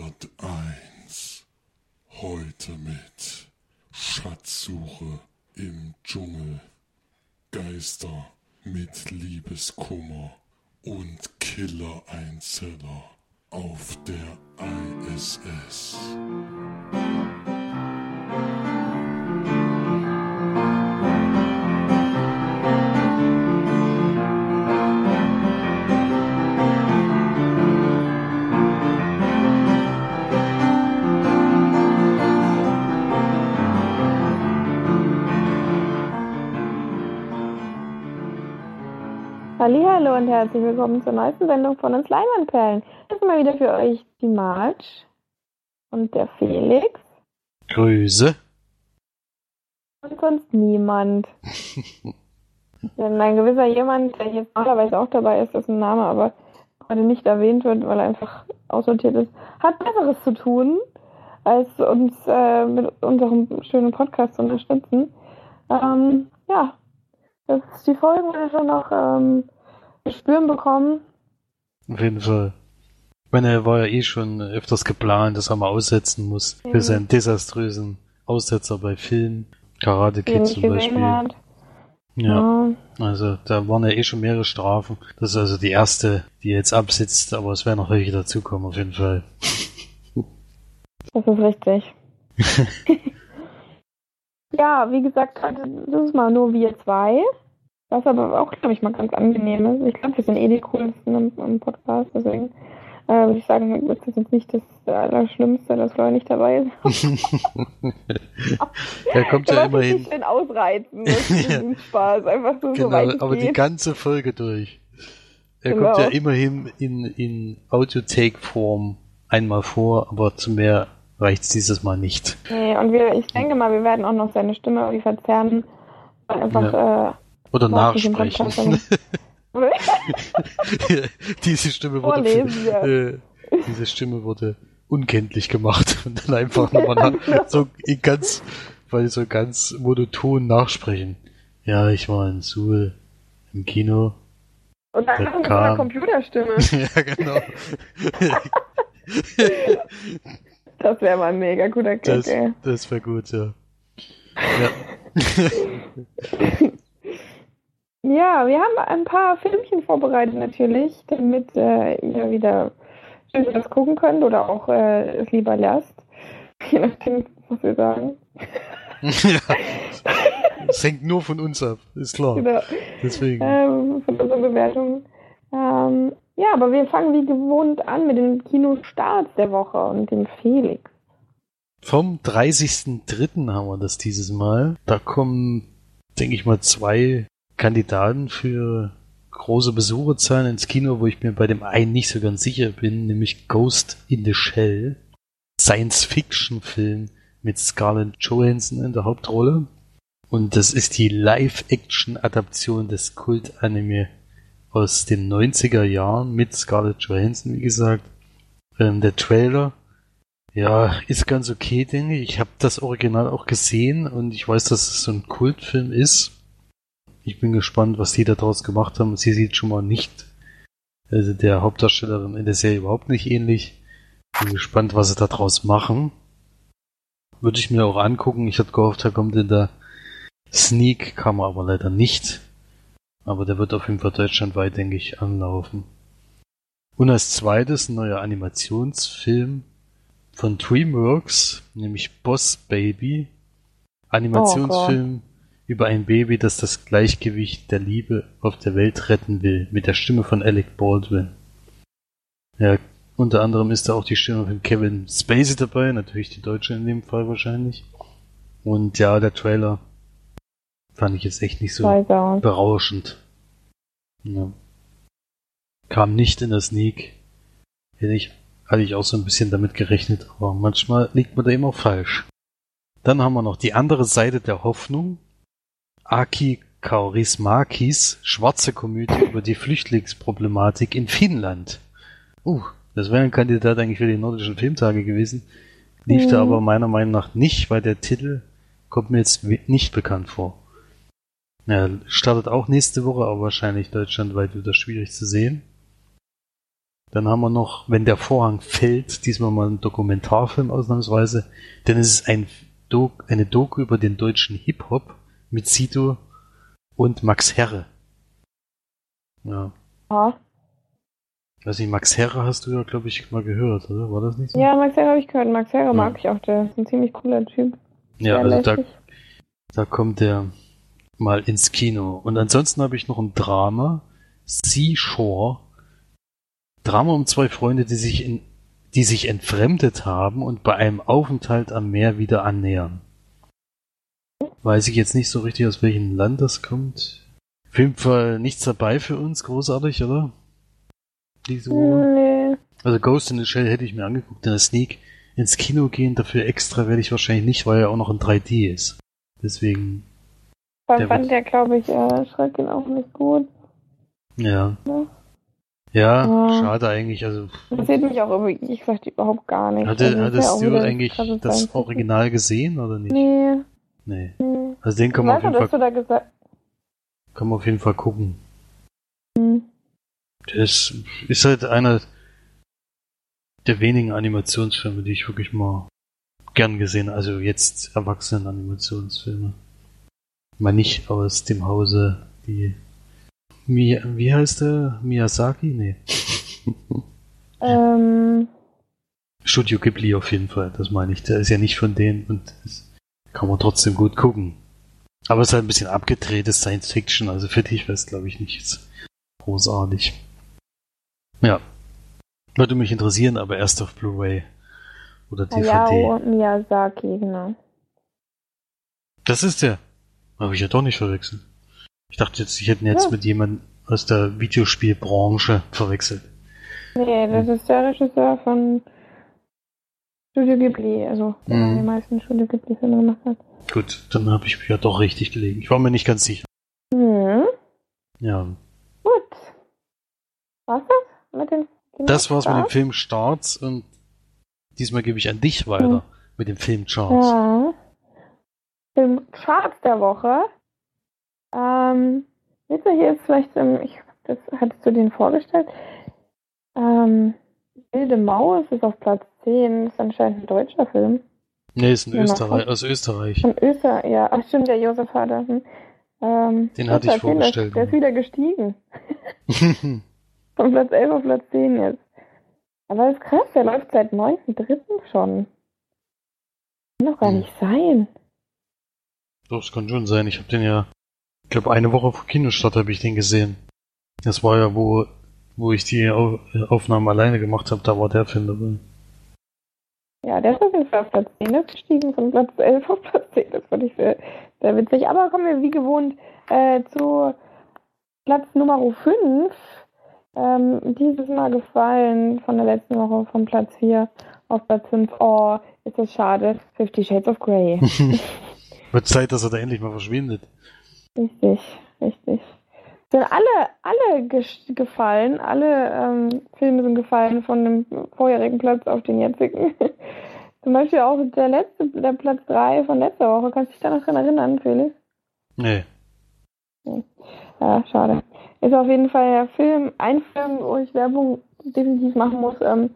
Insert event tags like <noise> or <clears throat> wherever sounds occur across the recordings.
Tatort 1. Heute mit Schatzsuche im Dschungel, Geister mit Liebeskummer und Killer-Einzeller auf der ISS. Herzlich willkommen zur neuesten Sendung von uns Leinwandperlen. Das ist mal wieder für euch die March und der Felix Grüße. und sonst niemand. <laughs> Denn ein gewisser jemand, der jetzt normalerweise auch dabei ist, dessen Name aber heute nicht erwähnt wird, weil er einfach aussortiert ist, hat Besseres zu tun, als uns äh, mit unserem schönen Podcast zu unterstützen. Ähm, ja, das ist die Folge, die wir schon noch ähm, zu spüren bekommen. Auf jeden Fall. Ich meine, er war ja eh schon öfters geplant, dass er mal aussetzen muss Mhm. für seinen desaströsen Aussetzer bei Filmen. Karate Kid zum Beispiel. hat. Ja, Ja. also da waren ja eh schon mehrere Strafen. Das ist also die erste, die jetzt absitzt, aber es werden noch welche dazukommen, auf jeden Fall. <laughs> Das ist richtig. <laughs> <laughs> ja, wie gesagt, also, das ist mal nur wir zwei. Was aber auch, glaube ich, mal ganz angenehm ist. Ich glaube, wir sind eh die coolsten im, im Podcast, deswegen äh, würde ich sagen, ist das jetzt nicht das Allerschlimmste, dass Florian nicht dabei ist. <laughs> er <laughs> kommt ja immerhin. Nicht schön ausreizen, <laughs> das ist Ja. Spaß. Einfach so, so Genau, es aber die geht. ganze Folge durch. Er Genau. kommt ja immerhin in, in Audio-Take-Form einmal vor, aber zu mehr reicht's dieses Mal nicht. Nee, und wir, ich denke mal, wir werden auch noch seine Stimme irgendwie verzerren. Einfach, äh, Oder nachsprechen. <laughs> diese Stimme wurde Vorlesen, ja. äh, diese Stimme wurde unkenntlich gemacht und dann einfach nochmal nach, <laughs> so in ganz, weil so ganz monoton nachsprechen. Ja, ich war in Suhl im Kino. und dann noch mit so einer kam. Computerstimme. <laughs> ja, genau. Das wäre mal ein mega guter Gag, Das, ey. das wäre gut, ja. Ja. Ja, wir haben ein paar Filmchen vorbereitet natürlich, damit äh, ihr wieder schön was gucken könnt oder auch äh, es lieber lasst. <laughs> Je nachdem, was wir sagen. ja. Das hängt nur von uns ab, ist klar. Genau. Deswegen. Ähm, von unserer Bewertung. Ähm, ja, aber wir fangen wie gewohnt an mit den Kinostarts der Woche und dem Felix. Vom 30.03. haben wir das dieses Mal. Da kommen, denke ich mal, zwei Kandidaten für große Besucherzahlen ins Kino, wo ich mir bei dem einen nicht so ganz sicher bin, nämlich Ghost in the Shell. Science-Fiction-Film mit Scarlett Johansson in der Hauptrolle. Und das ist die Live-Action-Adaption des Kult-Anime aus den 90er Jahren mit Scarlett Johansson, wie gesagt. Ähm, der Trailer ja, ist ganz okay, denke ich. Ich habe das Original auch gesehen und ich weiß, dass es so ein Kultfilm ist. Ich bin gespannt, was die da draus gemacht haben. Sie sieht schon mal nicht also der Hauptdarstellerin in der Serie überhaupt nicht ähnlich. Bin gespannt, was sie da draus machen. Würde ich mir auch angucken. Ich hatte gehofft, da kommt in der Sneak, kam er aber leider nicht. Aber der wird auf jeden Fall deutschlandweit, denke ich, anlaufen. Und als zweites ein neuer Animationsfilm von DreamWorks, nämlich Boss Baby. Animationsfilm über ein Baby, das das Gleichgewicht der Liebe auf der Welt retten will, mit der Stimme von Alec Baldwin. Ja, unter anderem ist da auch die Stimme von Kevin Spacey dabei, natürlich die Deutsche in dem Fall wahrscheinlich. Und ja, der Trailer fand ich jetzt echt nicht so berauschend. Ja. Kam nicht in der Sneak. Hätte ich, hatte ich auch so ein bisschen damit gerechnet, aber manchmal liegt man da immer falsch. Dann haben wir noch die andere Seite der Hoffnung. Aki Kaurismakis schwarze Komödie <laughs> über die Flüchtlingsproblematik in Finnland. Uh, das wäre ein Kandidat eigentlich für die nordischen Filmtage gewesen. Lief da Mhm. aber meiner Meinung nach nicht, weil der Titel kommt mir jetzt nicht bekannt vor. Ja, startet auch nächste Woche, aber wahrscheinlich deutschlandweit wieder schwierig zu sehen. Dann haben wir noch, wenn der Vorhang fällt, diesmal mal ein Dokumentarfilm ausnahmsweise. Denn es ist ein Dok eine Doku über den deutschen Hip-Hop mit Sido und Max Herre. Ja. Ja, Weiß nicht, Max Herre hast du ja, glaube ich, mal gehört, oder? War das nicht so? ja Max Herre habe ich gehört. Max Herre mag ich auch. Der ist ein ziemlich cooler Typ. ja Sehr also da, da kommt der mal ins Kino. Und ansonsten habe ich noch ein Drama, Seashore. Drama um zwei Freunde, die sich in, die sich entfremdet haben und bei einem Aufenthalt am Meer wieder annähern. Weiß ich jetzt nicht so richtig, aus welchem Land das kommt. Auf jeden Fall nichts dabei für uns, großartig, oder? Diese. Nee. Also Ghost in the Shell hätte ich mir angeguckt in der Sneak. Ins Kino gehen, dafür extra werde ich wahrscheinlich nicht, weil er auch noch in 3D ist. Deswegen, Der allem fand der, glaube ich, äh, Schrecken auch nicht gut. ja. Ja. Ja, Ja. schade eigentlich. Also Interessiert mich auch irgendwie, ich gesagt, überhaupt gar nicht. hatte, Also, du wieder eigentlich das. Original gesehen oder nicht? Nee, Nee. Also den kann man, auf jeden Fall, kann man auf jeden Fall gucken. hm. Das ist halt einer der wenigen Animationsfilme, die ich wirklich mal gern gesehen habe. Also jetzt erwachsenen Animationsfilme. Mal nicht aus dem Hause, die Mi wie heißt der? Miyazaki? Nee. <laughs> ähm, Studio Ghibli auf jeden Fall, das meine ich. Der ist ja nicht von denen und das kann man trotzdem gut gucken. Aber es ist halt ein bisschen abgedrehtes Science Fiction, also für dich wäre es glaube ich nicht großartig. Ja. Würde mich interessieren, aber erst auf Blu-ray oder DVD. Hayao Miyazaki, genau. Das ist der. Habe ich ja doch nicht verwechselt. Ich dachte jetzt, ich hätte ihn jetzt Ja. mit jemandem aus der Videospielbranche verwechselt. Nee, das Hm. ist der Regisseur von Studio Ghibli, also Mhm. die meisten Studio Ghibli-Filme gemacht hat. Gut, dann habe ich mich ja doch richtig gelegen. Ich war mir nicht ganz sicher. Hm, Ja. gut. Was das mit den Das war's mit dem? Film Starts und diesmal gebe ich an dich weiter Hm. mit dem Film Charts. Ja. Im Charts der Woche. Ähm, witzig ist vielleicht, ähm, ich, das hattest du den vorgestellt. Ähm, Wilde Maus ist auf Platz 10, ist anscheinend ein deutscher Film. Nee, ist ein Ja, Österreich, aus Österreich. Von Öster, ja, ach stimmt, der Josef Hader. Hm. Ähm, Den hatte ich vorgestellt. Der ist wieder gestiegen. <laughs> Von Platz 11 auf Platz 10 jetzt. Aber das ist krass, der läuft seit 9.3. schon. Kann doch gar Hm. nicht sein. Doch, das kann schon sein. Ich habe den ja, ich glaube, eine Woche vor Kinostart habe ich den gesehen. Das war ja, wo, wo ich die Au Aufnahmen alleine gemacht habe, da war der Film dabei. Ja, der ist auf jeden Fall auf Platz 10 ist gestiegen, von Platz 11 auf Platz 10. Das fand ich sehr, sehr witzig. Aber kommen wir wie gewohnt äh, zu Platz Nummer 5. Ähm, dieses Mal gefallen von der letzten Woche von Platz 4 auf Platz 5. Oh, ist das schade. Fifty Shades of Grey. <laughs> <laughs> Wird Zeit, dass er da endlich mal verschwindet. Richtig, richtig. Sind alle, alle gefallen, alle ähm, Filme sind gefallen von dem vorherigen Platz auf den jetzigen. <laughs> Zum Beispiel auch der letzte, der Platz 3 von letzter Woche. Kannst du dich da noch dran erinnern, Felix? Nee. Ja, schade. Ist auf jeden Fall der Film, ein Film, wo ich Werbung definitiv machen muss, ähm,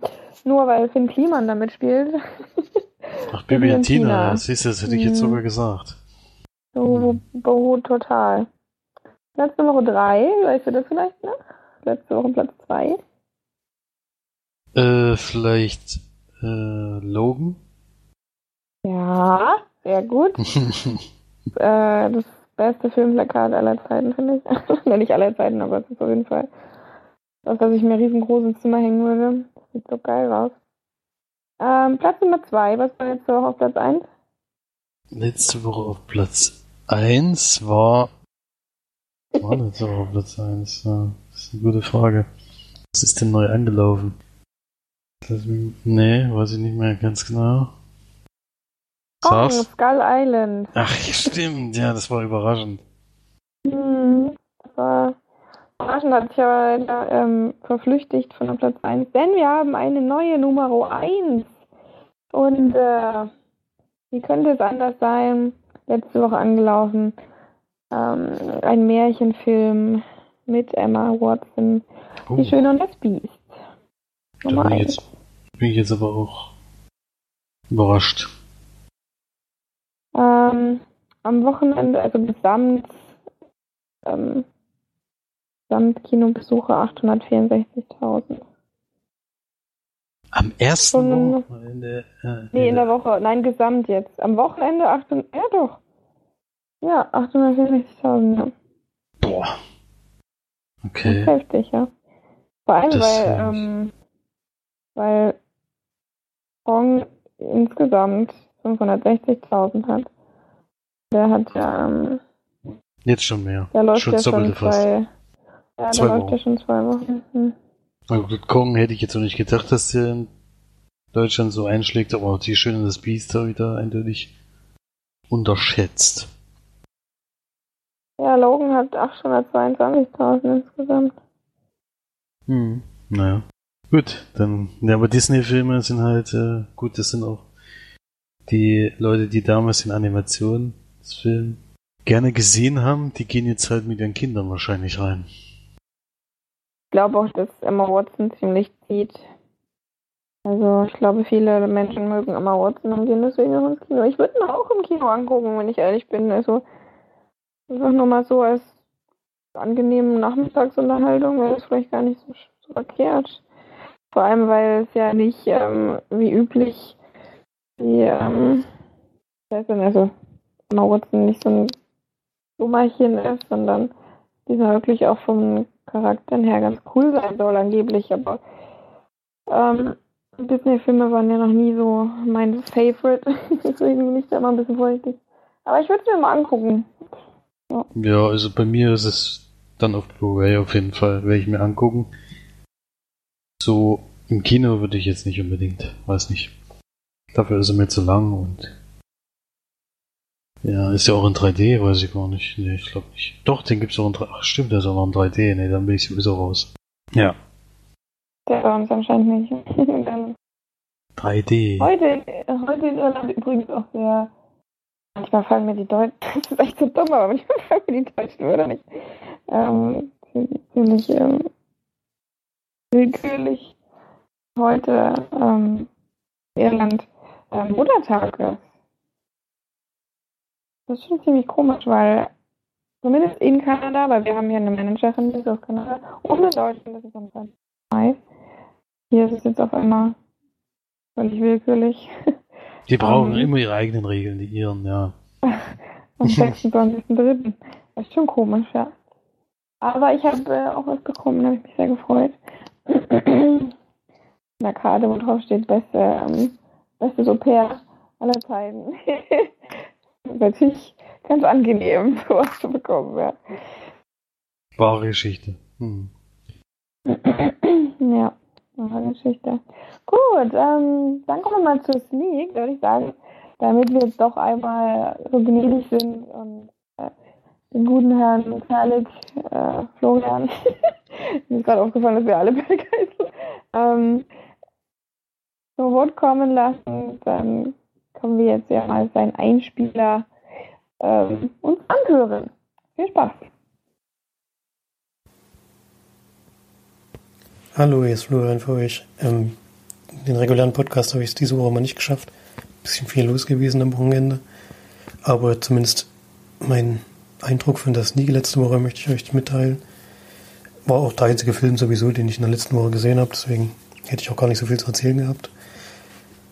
nur weil Finn Kliman damit spielt. <laughs> Ach, Bibi und Tina, siehst du, das hätte ich jetzt Mhm. sogar gesagt. So, beruht total. Platz Nummer 3, weißt du das vielleicht noch? Letzte Woche Platz 2. Äh, vielleicht, äh, Logan? Ja, sehr gut. <laughs> äh, das beste Filmplakat aller Zeiten, finde ich. <laughs> Nein, nicht aller Zeiten, aber es ist auf jeden Fall das, was ich mir riesengroß ins Zimmer hängen würde. Das sieht so geil aus. Ähm, Platz Nummer 2, was war letzte Woche auf Platz 1? Letzte Woche auf Platz 1 war. War letzte Woche auf Platz 1? Ja, das ist eine gute Frage. Was ist denn neu angelaufen? Das, nee, weiß ich nicht mehr ganz genau. Kong, Sag's. Skull Island. Ach, stimmt, ja, das war überraschend. Hm, das war überraschend, hat sich aber leider ähm, verflüchtigt von der Platz 1. Denn wir haben eine neue Nummer 1. Und äh, wie könnte es anders sein? Letzte Woche angelaufen. Ähm, ein Märchenfilm mit Emma Watson. Oh, Die Schöne und das Biest. Da Nummer bin ich, jetzt, bin ich jetzt aber auch überrascht. Ähm, am Wochenende, also gesamt, ähm, Gesamtkinobesucher 864.000. Am ersten Wochenende. Äh, Nee, in der Woche. Nein, gesamt jetzt. Am Wochenende 800, ja doch. Ja, 864.000, ja. Boah. Okay. heftig, ja. Vor allem, Das, weil, äh, ähm, weil Song insgesamt 560.000 hat. Der hat ja, ähm, Jetzt schon mehr. der läuft schon ja schon fast. zwei, ja, Zwei der läuft Wochen. ja schon zwei Wochen. Hm. Na gut, Kong hätte ich jetzt noch nicht gedacht, dass der in Deutschland so einschlägt, aber die Schöne des Biest da wieder eindeutig unterschätzt. Ja, Logan hat 822.000 insgesamt. Hm. Naja. Gut, dann, ja, aber Disney-Filme sind halt, äh, gut, das sind auch die Leute, die damals in Animationsfilmen gerne gesehen haben, die gehen jetzt halt mit ihren Kindern wahrscheinlich rein. Ich glaube auch, dass Emma Watson ziemlich zieht. Also ich glaube, viele Menschen mögen Emma Watson und gehen deswegen auch ins Kino. Ich würde ihn auch im Kino angucken, wenn ich ehrlich bin. Also einfach nur mal so als angenehme Nachmittagsunterhaltung wäre das vielleicht gar nicht so, so verkehrt. Vor allem, weil es ja nicht ähm, wie üblich die, ähm, denn, also Watson nicht so ein Dummerchen ist, sondern die sind wirklich auch vom Charakter her ganz cool sein soll angeblich, aber ähm, Disney-Filme waren ja noch nie so mein Favorite, <laughs> deswegen bin ich da immer ein bisschen vorsichtig. Aber ich würde es mir mal angucken. Ja, also bei mir ist es dann auf Blu-ray auf jeden Fall, werde ich mir angucken. So im Kino würde ich jetzt nicht unbedingt, weiß nicht. Dafür ist er mir zu lang und ja, ist ja auch in 3D, weiß ich gar nicht. Nee, ich glaube nicht. Doch, den gibt's auch in 3D. Ach, stimmt, der ist auch noch in 3D. Nee, dann bin ich sowieso raus. Ja. Der bei uns anscheinend nicht. <laughs> Und dann 3D. heute, heute in Irland übrigens auch sehr. Manchmal fallen mir die Deutschen, <laughs> das ist echt so dumm, aber manchmal fallen mir die deutschen Wörter nicht. Ähm, ziemlich ähm, willkürlich heute ähm, Irland ähm, Muttertag ist. Das ist schon ziemlich komisch, weil zumindest in Kanada, weil wir haben hier eine Managerin, die ist aus Kanada, und in Deutschland, das ist am Mai. Hier ist es jetzt auf einmal völlig willkürlich. <laughs> Die brauchen Ähm. immer ihre eigenen Regeln, die ihren, ja. <laughs> Am 26.03. Das ist schon komisch, ja. Aber ich habe äh, auch was bekommen, da habe ich mich sehr gefreut. <clears throat> Eine Karte, wo drauf steht, beste, ähm, bestes Au-pair aller Zeiten. <laughs> Natürlich ganz angenehm, <laughs> sowas zu bekommen, ja. Wahre Geschichte. Hm. <clears throat> ja, wahre Geschichte. Gut, ähm, dann kommen wir mal zur Sneak, würde ich sagen, damit wir jetzt doch einmal so gnädig sind und äh, den guten Herrn Kerlik, äh, Florian, <laughs> mir ist gerade aufgefallen, dass wir alle begeistert, ähm, zu Wort kommen lassen, dann können wir jetzt ja mal seinen Einspieler ähm, uns anhören. Viel Spaß. Hallo, hier ist Florian für euch. Ähm, den regulären Podcast habe ich es diese Woche mal nicht geschafft. Bisschen viel los gewesen am Wochenende. Aber zumindest mein Eindruck von der Sneak letzte Woche möchte ich euch mitteilen. War auch der einzige Film sowieso, den ich in der letzten Woche gesehen habe. Deswegen hätte ich auch gar nicht so viel zu erzählen gehabt.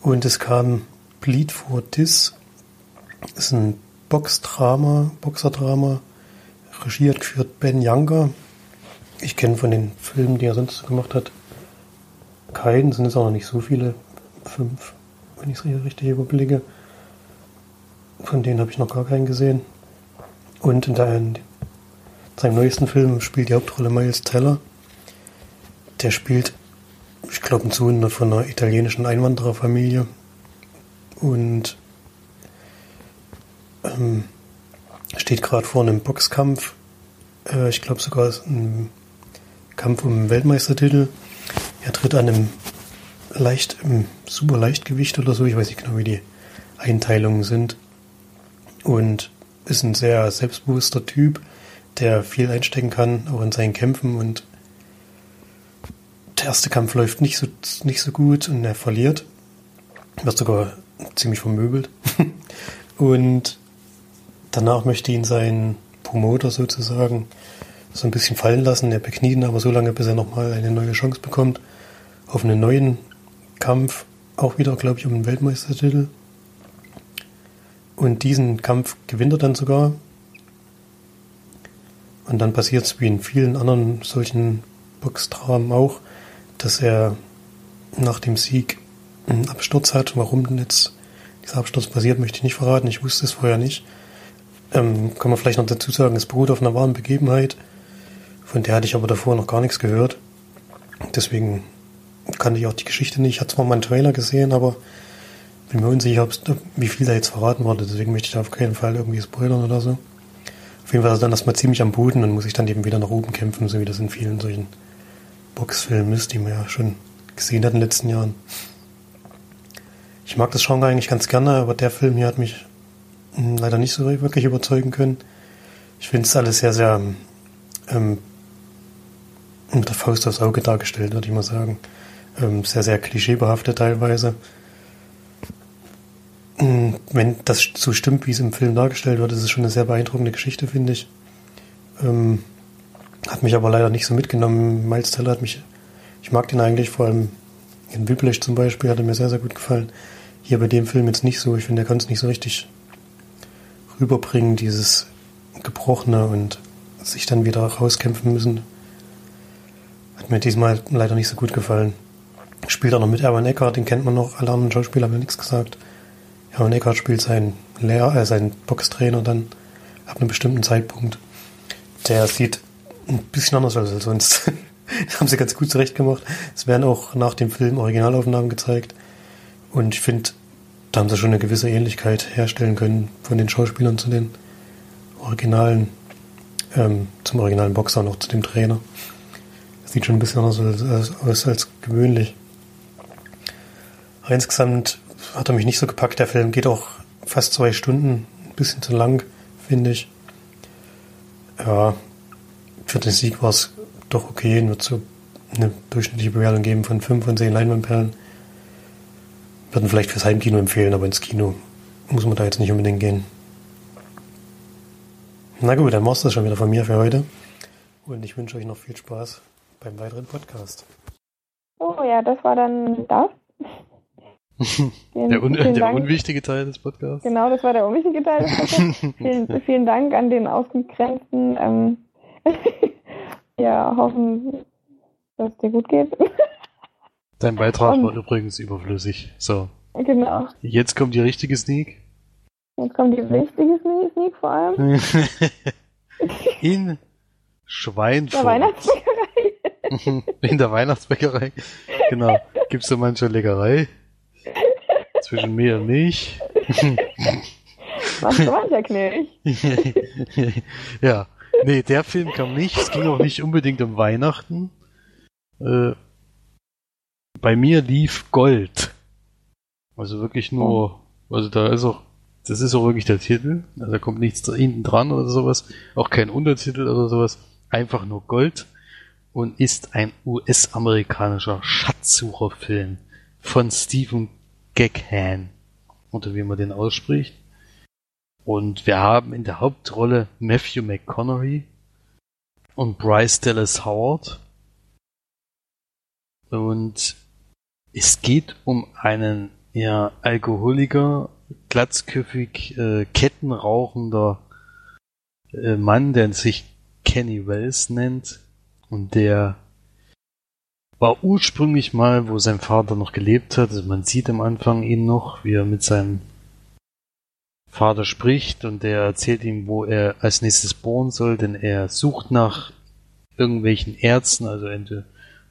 Und es kam Bleed for This. Ist ein Boxdrama, Boxerdrama. Regie hat geführt Ben Younger. Ich kenne von den Filmen, die er sonst gemacht hat, keinen. Sind es auch noch nicht so viele. Fünf, wenn ich es richtig überblicke. Von denen habe ich noch gar keinen gesehen. Und in, der, in seinem neuesten Film spielt die Hauptrolle Miles Teller. Der spielt, ich glaube, einen Sohn von einer italienischen Einwandererfamilie. Und ähm, steht gerade vor einem Boxkampf. Äh, ich glaube sogar ein Kampf um den Weltmeistertitel. Er tritt an einem leicht, im super Leichtgewicht oder so, ich weiß nicht genau, wie die Einteilungen sind. Und ist ein sehr selbstbewusster Typ, der viel einstecken kann, auch in seinen Kämpfen und der erste Kampf läuft nicht so, nicht so gut und er verliert. Wird sogar ziemlich vermöbelt. <laughs> und danach möchte ihn sein Promoter sozusagen so ein bisschen fallen lassen. Er bekniet ihn aber so lange, bis er nochmal eine neue Chance bekommt auf einen neuen Kampf. Auch wieder, glaube ich, um einen Weltmeistertitel. Und diesen Kampf gewinnt er dann sogar. Und dann passiert es wie in vielen anderen solchen Boxdramen auch, dass er nach dem Sieg einen Absturz hat. Warum denn jetzt dieser Absturz passiert, möchte ich nicht verraten. Ich wusste es vorher nicht. Ähm, kann man vielleicht noch dazu sagen, es beruht auf einer wahren Begebenheit. Von der hatte ich aber davor noch gar nichts gehört. Deswegen kannte ich auch die Geschichte nicht. Ich hatte zwar mal einen Trailer gesehen, aber bin mir unsicher, wie viel da jetzt verraten wurde. Deswegen möchte ich da auf keinen Fall irgendwie spoilern oder so. Auf jeden Fall ist dann erstmal ziemlich am Boden und muss ich dann eben wieder nach oben kämpfen, so wie das in vielen solchen Boxfilmen ist, die man ja schon gesehen hat in den letzten Jahren. Ich mag das Genre eigentlich ganz gerne, aber der Film hier hat mich hm, leider nicht so wirklich überzeugen können. Ich finde es alles sehr, sehr ähm, mit der Faust aufs Auge dargestellt, würde ich mal sagen. Ähm, sehr, sehr klischeebehaftet teilweise. Hm, wenn das so stimmt, wie es im Film dargestellt wird, ist es schon eine sehr beeindruckende Geschichte, finde ich. Ähm, hat mich aber leider nicht so mitgenommen. Miles Teller hat mich, ich mag den eigentlich, vor allem in Whiplash zum Beispiel, hat er mir sehr, sehr gut gefallen. Hier bei dem Film jetzt nicht so. Ich finde, er kann es nicht so richtig rüberbringen, dieses Gebrochene und sich dann wieder rauskämpfen müssen. Hat mir diesmal leider nicht so gut gefallen. Spielt auch noch mit Erwin Eckert, den kennt man noch. Alle anderen Schauspieler haben ja nichts gesagt. Erwin Eckert spielt seinen Lehrer, äh, seinen Boxtrainer dann ab einem bestimmten Zeitpunkt. Der sieht ein bisschen anders aus als sonst. <laughs> haben sie ganz gut zurechtgemacht. Es werden auch nach dem Film Originalaufnahmen gezeigt. Und ich finde, da haben sie schon eine gewisse Ähnlichkeit herstellen können von den Schauspielern zu den originalen, ähm, zum originalen Boxer und auch zu dem Trainer. Sieht schon ein bisschen anders aus, aus als gewöhnlich. Insgesamt hat er mich nicht so gepackt. Der Film geht auch fast zwei Stunden, ein bisschen zu lang, finde ich. Ja, für den Sieg war es doch okay, nur zu eine durchschnittliche Bewertung geben von 5 von 10 Leinwandperlen. Würden vielleicht fürs Heimkino empfehlen, aber ins Kino muss man da jetzt nicht unbedingt gehen. Na gut, dann war's das schon wieder von mir für heute. Und ich wünsche euch noch viel Spaß beim weiteren Podcast. Oh ja, das war dann das. <laughs> Den, der, un der unwichtige Teil des Podcasts. Genau, das war der unwichtige Teil des Podcasts. <laughs> vielen, vielen Dank an den ausgegrenzten. Ähm, <laughs> ja, hoffen, dass es dir gut geht. Dein Beitrag Und, war übrigens überflüssig. So. Genau. Jetzt kommt die richtige Sneak. Jetzt kommt die richtige Sneak vor allem. In Schweinfurt. Der Weihnachtsbäckerei. <laughs> In der Weihnachtsbäckerei. Genau. Gibt's so manche Leckerei? Zwischen mir und mich. Was mancher Knilch. <laughs> ja. Nee, der Film kam nicht. Es ging auch nicht unbedingt um Weihnachten. Äh, bei mir lief Gold. Also wirklich nur, oh. also da ist auch, das ist auch wirklich der Titel. Also da kommt nichts hinten dran oder sowas. Auch kein Untertitel oder sowas. Einfach nur Gold. Und ist ein US-amerikanischer Schatzsucherfilm von Stephen Gaghan. Oder wie man den ausspricht. Und wir haben in der Hauptrolle Matthew McConaughey und Bryce Dallas Howard. Und es geht um einen ja, Alkoholiker, glatzköpfig, äh, kettenrauchender äh, Mann, der sich Kenny Wells nennt und der war ursprünglich mal, wo sein Vater noch gelebt hat. Also man sieht am Anfang ihn noch, wie er mit seinem Vater spricht. Und der erzählt ihm, wo er als nächstes bohren soll, denn er sucht nach irgendwelchen Erzen, also entweder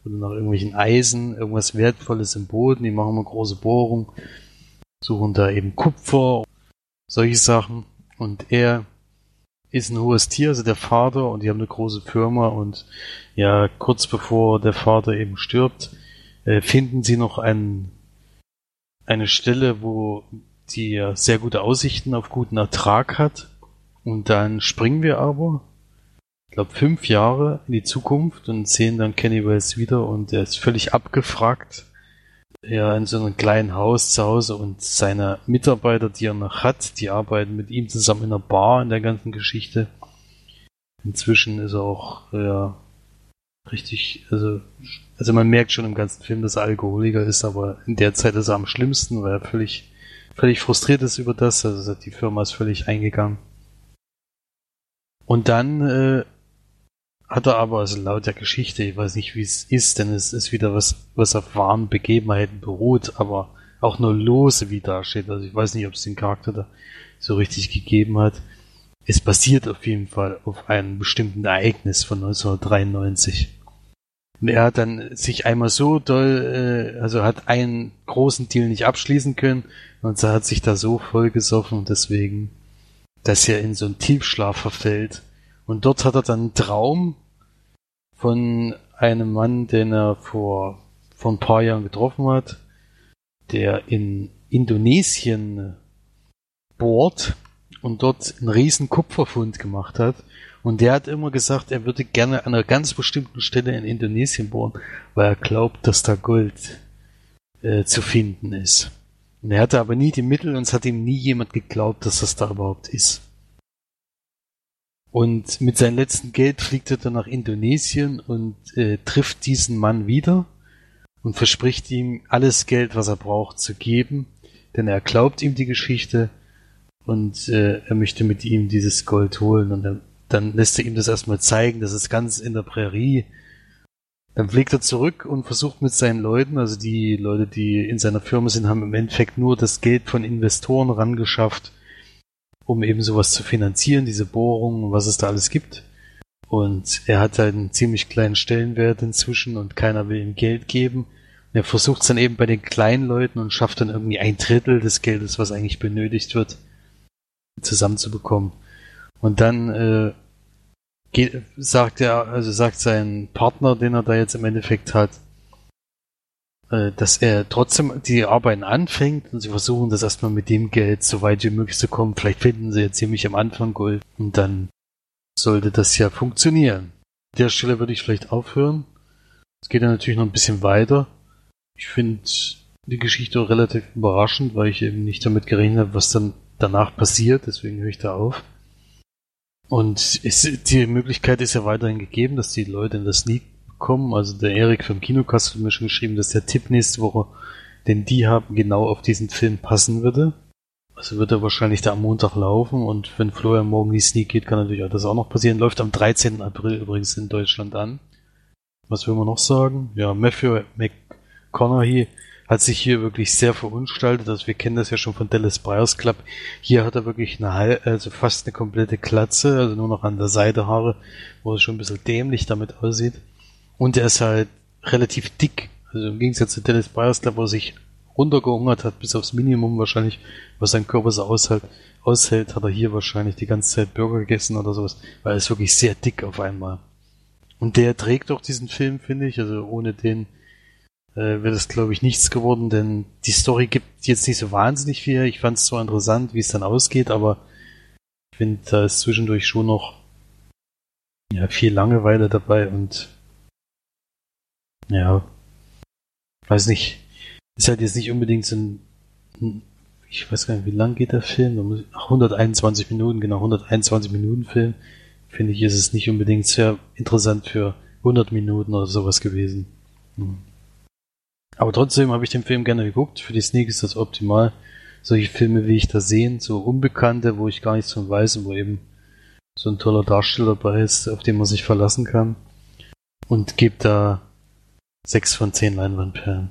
oder nach irgendwelchen Eisen, irgendwas Wertvolles im Boden, die machen mal große Bohrungen, suchen da eben Kupfer, solche Sachen. Und er ist ein hohes Tier, also der Vater, und die haben eine große Firma und ja, kurz bevor der Vater eben stirbt, äh, finden sie noch ein, eine Stelle, wo die sehr gute Aussichten auf guten Ertrag hat. Und dann springen wir aber ich glaube, fünf Jahre in die Zukunft und sehen dann Kenny Wells wieder und er ist völlig abgefragt. Er in so einem kleinen Haus zu Hause und seine Mitarbeiter, die er noch hat, die arbeiten mit ihm zusammen in einer Bar in der ganzen Geschichte. Inzwischen ist er auch ja, richtig, also, also man merkt schon im ganzen Film, dass er Alkoholiker ist, aber in der Zeit ist er am schlimmsten, weil er völlig, völlig frustriert ist über das. Also die Firma ist völlig eingegangen. Und dann äh, hat er aber, also laut der Geschichte, ich weiß nicht, wie es ist, denn es ist wieder was, was auf wahren Begebenheiten beruht, aber auch nur lose wie da steht. Also ich weiß nicht, ob es den Charakter da so richtig gegeben hat. Es basiert auf jeden Fall auf einem bestimmten Ereignis von 1993. Und er hat dann sich einmal so doll, äh, also hat einen großen Deal nicht abschließen können und er hat sich da so voll gesoffen und deswegen, dass er in so einen Tiefschlaf verfällt. Und dort hat er dann einen Traum von einem Mann, den er vor, vor ein paar Jahren getroffen hat, der in Indonesien bohrt und dort einen riesen Kupferfund gemacht hat. Und der hat immer gesagt, er würde gerne an einer ganz bestimmten Stelle in Indonesien bohren, weil er glaubt, dass da Gold äh, zu finden ist. Und er hatte aber nie die Mittel und es hat ihm nie jemand geglaubt, dass das da überhaupt ist. Und mit seinem letzten Geld fliegt er dann nach Indonesien und äh, trifft diesen Mann wieder und verspricht ihm alles Geld, was er braucht, zu geben, denn er glaubt ihm die Geschichte und äh, er möchte mit ihm dieses Gold holen und dann, dann lässt er ihm das erstmal zeigen, das ist ganz in der Prärie. Dann fliegt er zurück und versucht mit seinen Leuten, also die Leute, die in seiner Firma sind, haben im Endeffekt nur das Geld von Investoren rangeschafft, um eben sowas zu finanzieren, diese Bohrungen, was es da alles gibt. Und er hat halt einen ziemlich kleinen Stellenwert inzwischen und keiner will ihm Geld geben. Und er versucht es dann eben bei den kleinen Leuten und schafft dann irgendwie ein Drittel des Geldes, was eigentlich benötigt wird zusammenzubekommen. Und dann äh, geht, sagt er, also sagt sein Partner, den er da jetzt im Endeffekt hat, dass er trotzdem die Arbeiten anfängt und sie versuchen das erstmal mit dem Geld so weit wie möglich zu kommen. Vielleicht finden sie jetzt ziemlich am Anfang Gold und dann sollte das ja funktionieren. An der Stelle würde ich vielleicht aufhören. Es geht dann natürlich noch ein bisschen weiter. Ich finde die Geschichte relativ überraschend, weil ich eben nicht damit gerechnet habe, was dann danach passiert, deswegen höre ich da auf. Und es, die Möglichkeit ist ja weiterhin gegeben, dass die Leute in das Sneak bekommen. Also der Erik vom Kinokast hat mir schon geschrieben, dass der Tipp nächste Woche, den die haben, genau auf diesen Film passen würde. Also wird er wahrscheinlich da am Montag laufen und wenn Florian morgen die Sneak geht, kann natürlich auch das auch noch passieren. Läuft am 13. April übrigens in Deutschland an. Was will man noch sagen? Ja, Matthew McConaughey hat sich hier wirklich sehr verunstaltet. Also wir kennen das ja schon von Dallas Buyers Club. Hier hat er wirklich eine also fast eine komplette Glatze, also nur noch an der Seite Haare, wo es schon ein bisschen dämlich damit aussieht. Und er ist halt relativ dick. Also im Gegensatz zu Buyers Club, wo er sich runtergehungert hat, bis aufs Minimum wahrscheinlich, was sein Körper so aushält, aushält, hat er hier wahrscheinlich die ganze Zeit Burger gegessen oder sowas, weil er ist wirklich sehr dick auf einmal. Und der trägt auch diesen Film, finde ich, also ohne den äh, wäre das, glaube ich, nichts geworden, denn die Story gibt jetzt nicht so wahnsinnig viel. Ich fand es zwar interessant, wie es dann ausgeht, aber ich finde, da ist zwischendurch schon noch ja, viel Langeweile dabei und ja, weiß nicht, ist halt jetzt nicht unbedingt so ein, ich weiß gar nicht, wie lang geht der Film? 121 Minuten, genau, 121 Minuten Film. Finde ich, ist es nicht unbedingt sehr interessant für 100 Minuten oder sowas gewesen. Hm. Aber trotzdem habe ich den Film gerne geguckt. Für die Sneak ist das optimal. Solche Filme wie ich da sehen, so Unbekannte, wo ich gar nichts von weiß und wo eben so ein toller Darsteller dabei ist, auf den man sich verlassen kann. Und gebe da sechs von zehn Leinwandperlen.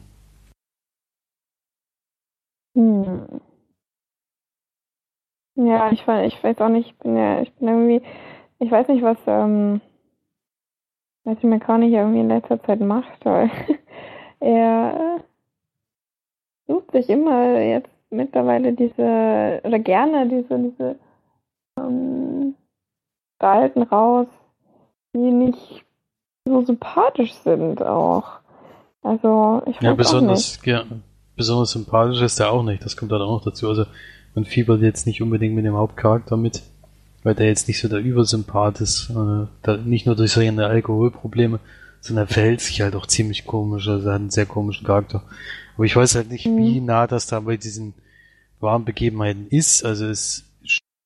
Hm. Ja, ich, ich weiß auch nicht, ich bin ja, ich bin irgendwie, ich weiß nicht, was, ähm, was McConaughey irgendwie in letzter Zeit macht, weil <laughs> er sucht sich immer jetzt mittlerweile diese, oder gerne diese, diese ähm, Gestalten raus, die nicht so sympathisch sind auch. Also, ich ja, besonders, auch nicht. Ja, besonders sympathisch ist er auch nicht. Das kommt dann auch noch dazu. Also, man fiebert jetzt nicht unbedingt mit dem Hauptcharakter mit. weil der jetzt nicht so der Übersympath ist, äh, da, nicht nur durch seine Alkoholprobleme, sondern er verhält sich halt auch ziemlich komisch, also er hat einen sehr komischen Charakter. Aber ich weiß halt nicht, Mhm. wie nah das da bei diesen wahren Begebenheiten ist. Also es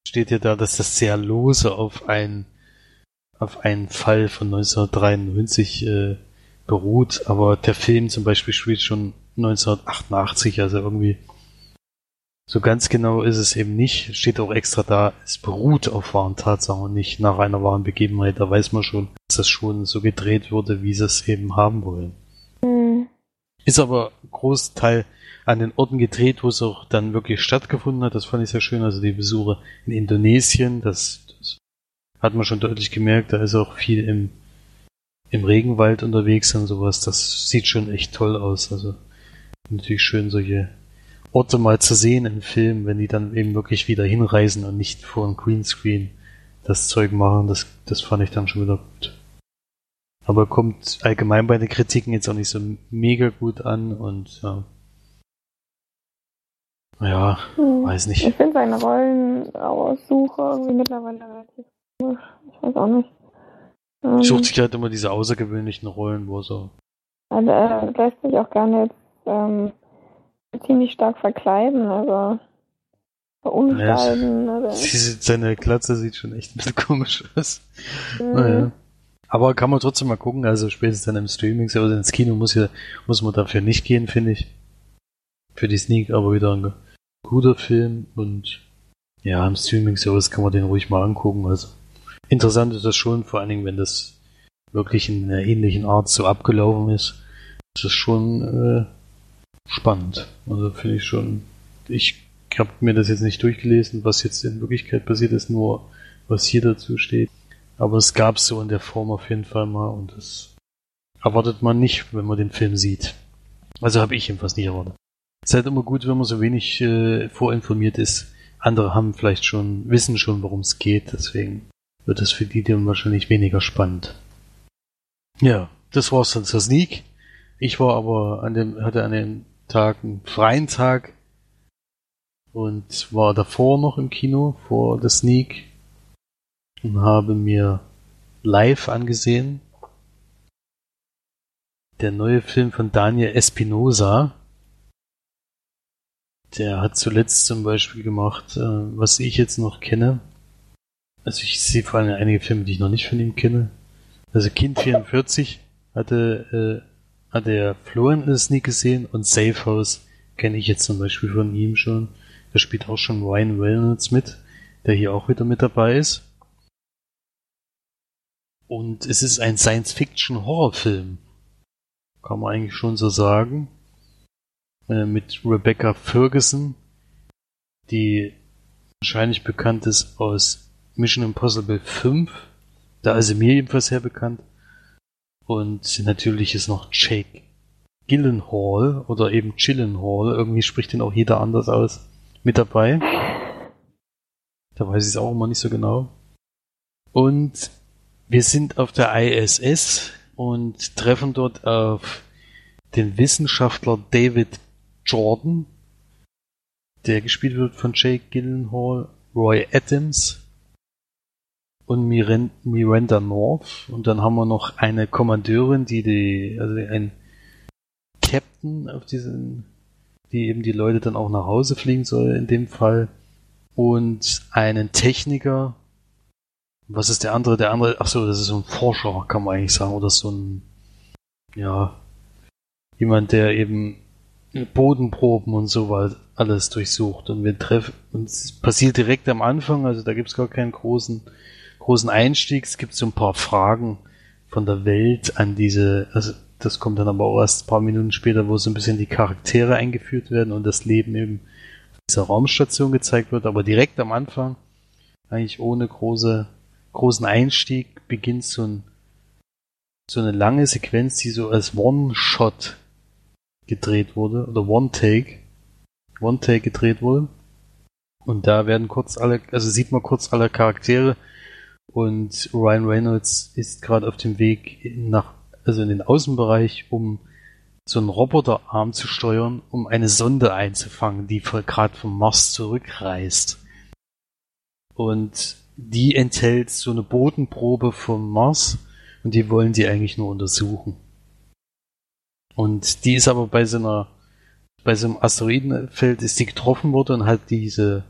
steht ja da, dass das sehr lose auf ein auf einen Fall von 1993 äh, beruht, aber der Film zum Beispiel spielt schon 1988, also irgendwie so ganz genau ist es eben nicht. Steht auch extra da, es beruht auf wahren Tatsachen und nicht nach einer wahren Begebenheit. Da weiß man schon, dass das schon so gedreht wurde, wie sie es eben haben wollen. Hm. Ist aber Großteil an den Orten gedreht, wo es auch dann wirklich stattgefunden hat. Das fand ich sehr schön. Also die Besuche in Indonesien, das, das hat man schon deutlich gemerkt. Da ist auch viel im, im Regenwald unterwegs und sowas. Das sieht schon echt toll aus. Also natürlich schön, solche Orte mal zu sehen im Film, wenn die dann eben wirklich wieder hinreisen und nicht vor einem Greenscreen das Zeug machen. Das, das fand ich dann schon wieder gut. Aber kommt allgemein bei den Kritiken jetzt auch nicht so mega gut an und ja. Ja, Hm. weiß nicht. Ich finde seine Rollenaussuche irgendwie mittlerweile relativ komisch. Ich weiß auch nicht. Ähm, Sucht sich halt immer diese außergewöhnlichen Rollen, wo so. also er lässt sich auch gerne jetzt ähm, ziemlich stark verkleiden, also verunstalten. oder, Diese, seine Glatze sieht schon echt ein bisschen komisch aus. Mhm. Naja. Aber kann man trotzdem mal gucken, also spätestens dann im Streaming, also ins Kino muss ja, muss man dafür nicht gehen, finde ich. Für die Sneak aber wieder ein guter Film und ja, im Streaming Service kann man den ruhig mal angucken. Also interessant ist das schon, vor allen Dingen, wenn das wirklich in einer ähnlichen Art so abgelaufen ist. Das ist schon äh, spannend. Also finde ich schon. Ich habe mir das jetzt nicht durchgelesen, was jetzt in Wirklichkeit passiert ist, nur was hier dazu steht. Aber es gab so in der Form auf jeden Fall mal und das erwartet man nicht, wenn man den Film sieht. Also habe ich jedenfalls nicht erwartet. Es ist halt immer gut, wenn man so wenig äh, vorinformiert ist. Andere haben vielleicht schon, wissen schon, worum es geht, deswegen wird es für die dann wahrscheinlich weniger spannend. Ja, das war's dann zur Sneak. Ich war aber an dem, hatte an dem Tag einen freien Tag und war davor noch im Kino vor der Sneak und habe mir live angesehen der neue Film von Daniel Espinosa. Der hat zuletzt zum Beispiel gemacht, äh, was ich jetzt noch kenne. Also ich sehe vor allem einige Filme, die ich noch nicht von ihm kenne. Also Kind 44 hatte, äh, hat der Florian Sneak gesehen und Safe House kenne ich jetzt zum Beispiel von ihm schon. Da spielt auch schon Ryan Reynolds mit, der hier auch wieder mit dabei ist. Und es ist ein Science-Fiction-Horrorfilm. Kann man eigentlich schon so sagen. Äh, mit Rebecca Ferguson, die wahrscheinlich bekannt ist aus Mission Impossible 5. Da ist sie mir jedenfalls sehr bekannt. Und natürlich ist noch Jake Gyllenhaal oder eben Gyllenhaal, irgendwie spricht den auch jeder anders aus, mit dabei. Da weiß ich es auch immer nicht so genau. Und wir sind auf der ISS und treffen dort auf den Wissenschaftler David Jordan, der gespielt wird von Jake Gyllenhaal, Roy Adams und Miranda North. Und dann haben wir noch eine Kommandeurin, die die, also ein Captain auf diesen, die eben die Leute dann auch nach Hause fliegen soll in dem Fall. Und einen Techniker. Was ist der andere? Der andere, ach so, das ist so ein Forscher, kann man eigentlich sagen, oder so ein, ja, jemand, der eben Bodenproben und so weiter alles durchsucht. Und wir treffen, und es passiert direkt am Anfang, also da gibt's gar keinen großen, großen Einstieg. Es gibt so ein paar Fragen von der Welt an diese, also das kommt dann aber auch erst ein paar Minuten später, wo so ein bisschen die Charaktere eingeführt werden und das Leben eben dieser Raumstation gezeigt wird. Aber direkt am Anfang, eigentlich ohne große, großen Einstieg, beginnt so ein, so eine lange Sequenz, die so als One-Shot gedreht wurde, oder One-Take, One-Take gedreht wurde. Und da werden kurz alle, also sieht man kurz alle Charaktere und Ryan Reynolds ist gerade auf dem Weg nach, also in den Außenbereich, um so einen Roboterarm zu steuern, um eine Sonde einzufangen, die gerade vom Mars zurückreist. Und die enthält so eine Bodenprobe vom Mars und die wollen die eigentlich nur untersuchen. Und die ist aber bei so einer, bei so einem Asteroidenfeld ist die getroffen worden und hat diese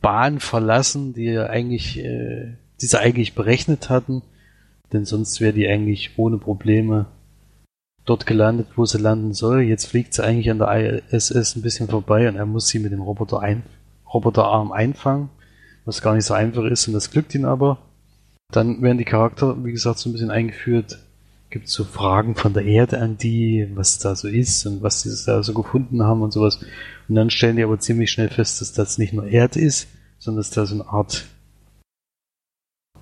Bahn verlassen, die er eigentlich, äh, die sie eigentlich berechnet hatten. Denn sonst wäre die eigentlich ohne Probleme dort gelandet, wo sie landen soll. Jetzt fliegt sie eigentlich an der ISS ein bisschen vorbei und er muss sie mit dem Roboter ein, Roboterarm einfangen, was gar nicht so einfach ist und das glückt ihn aber. Dann werden die Charakter, wie gesagt, so ein bisschen eingeführt. Gibt so Fragen von der Erde an die, was da so ist und was sie da so gefunden haben und sowas. Und dann stellen die aber ziemlich schnell fest, dass das nicht nur Erde ist, sondern dass da so eine Art,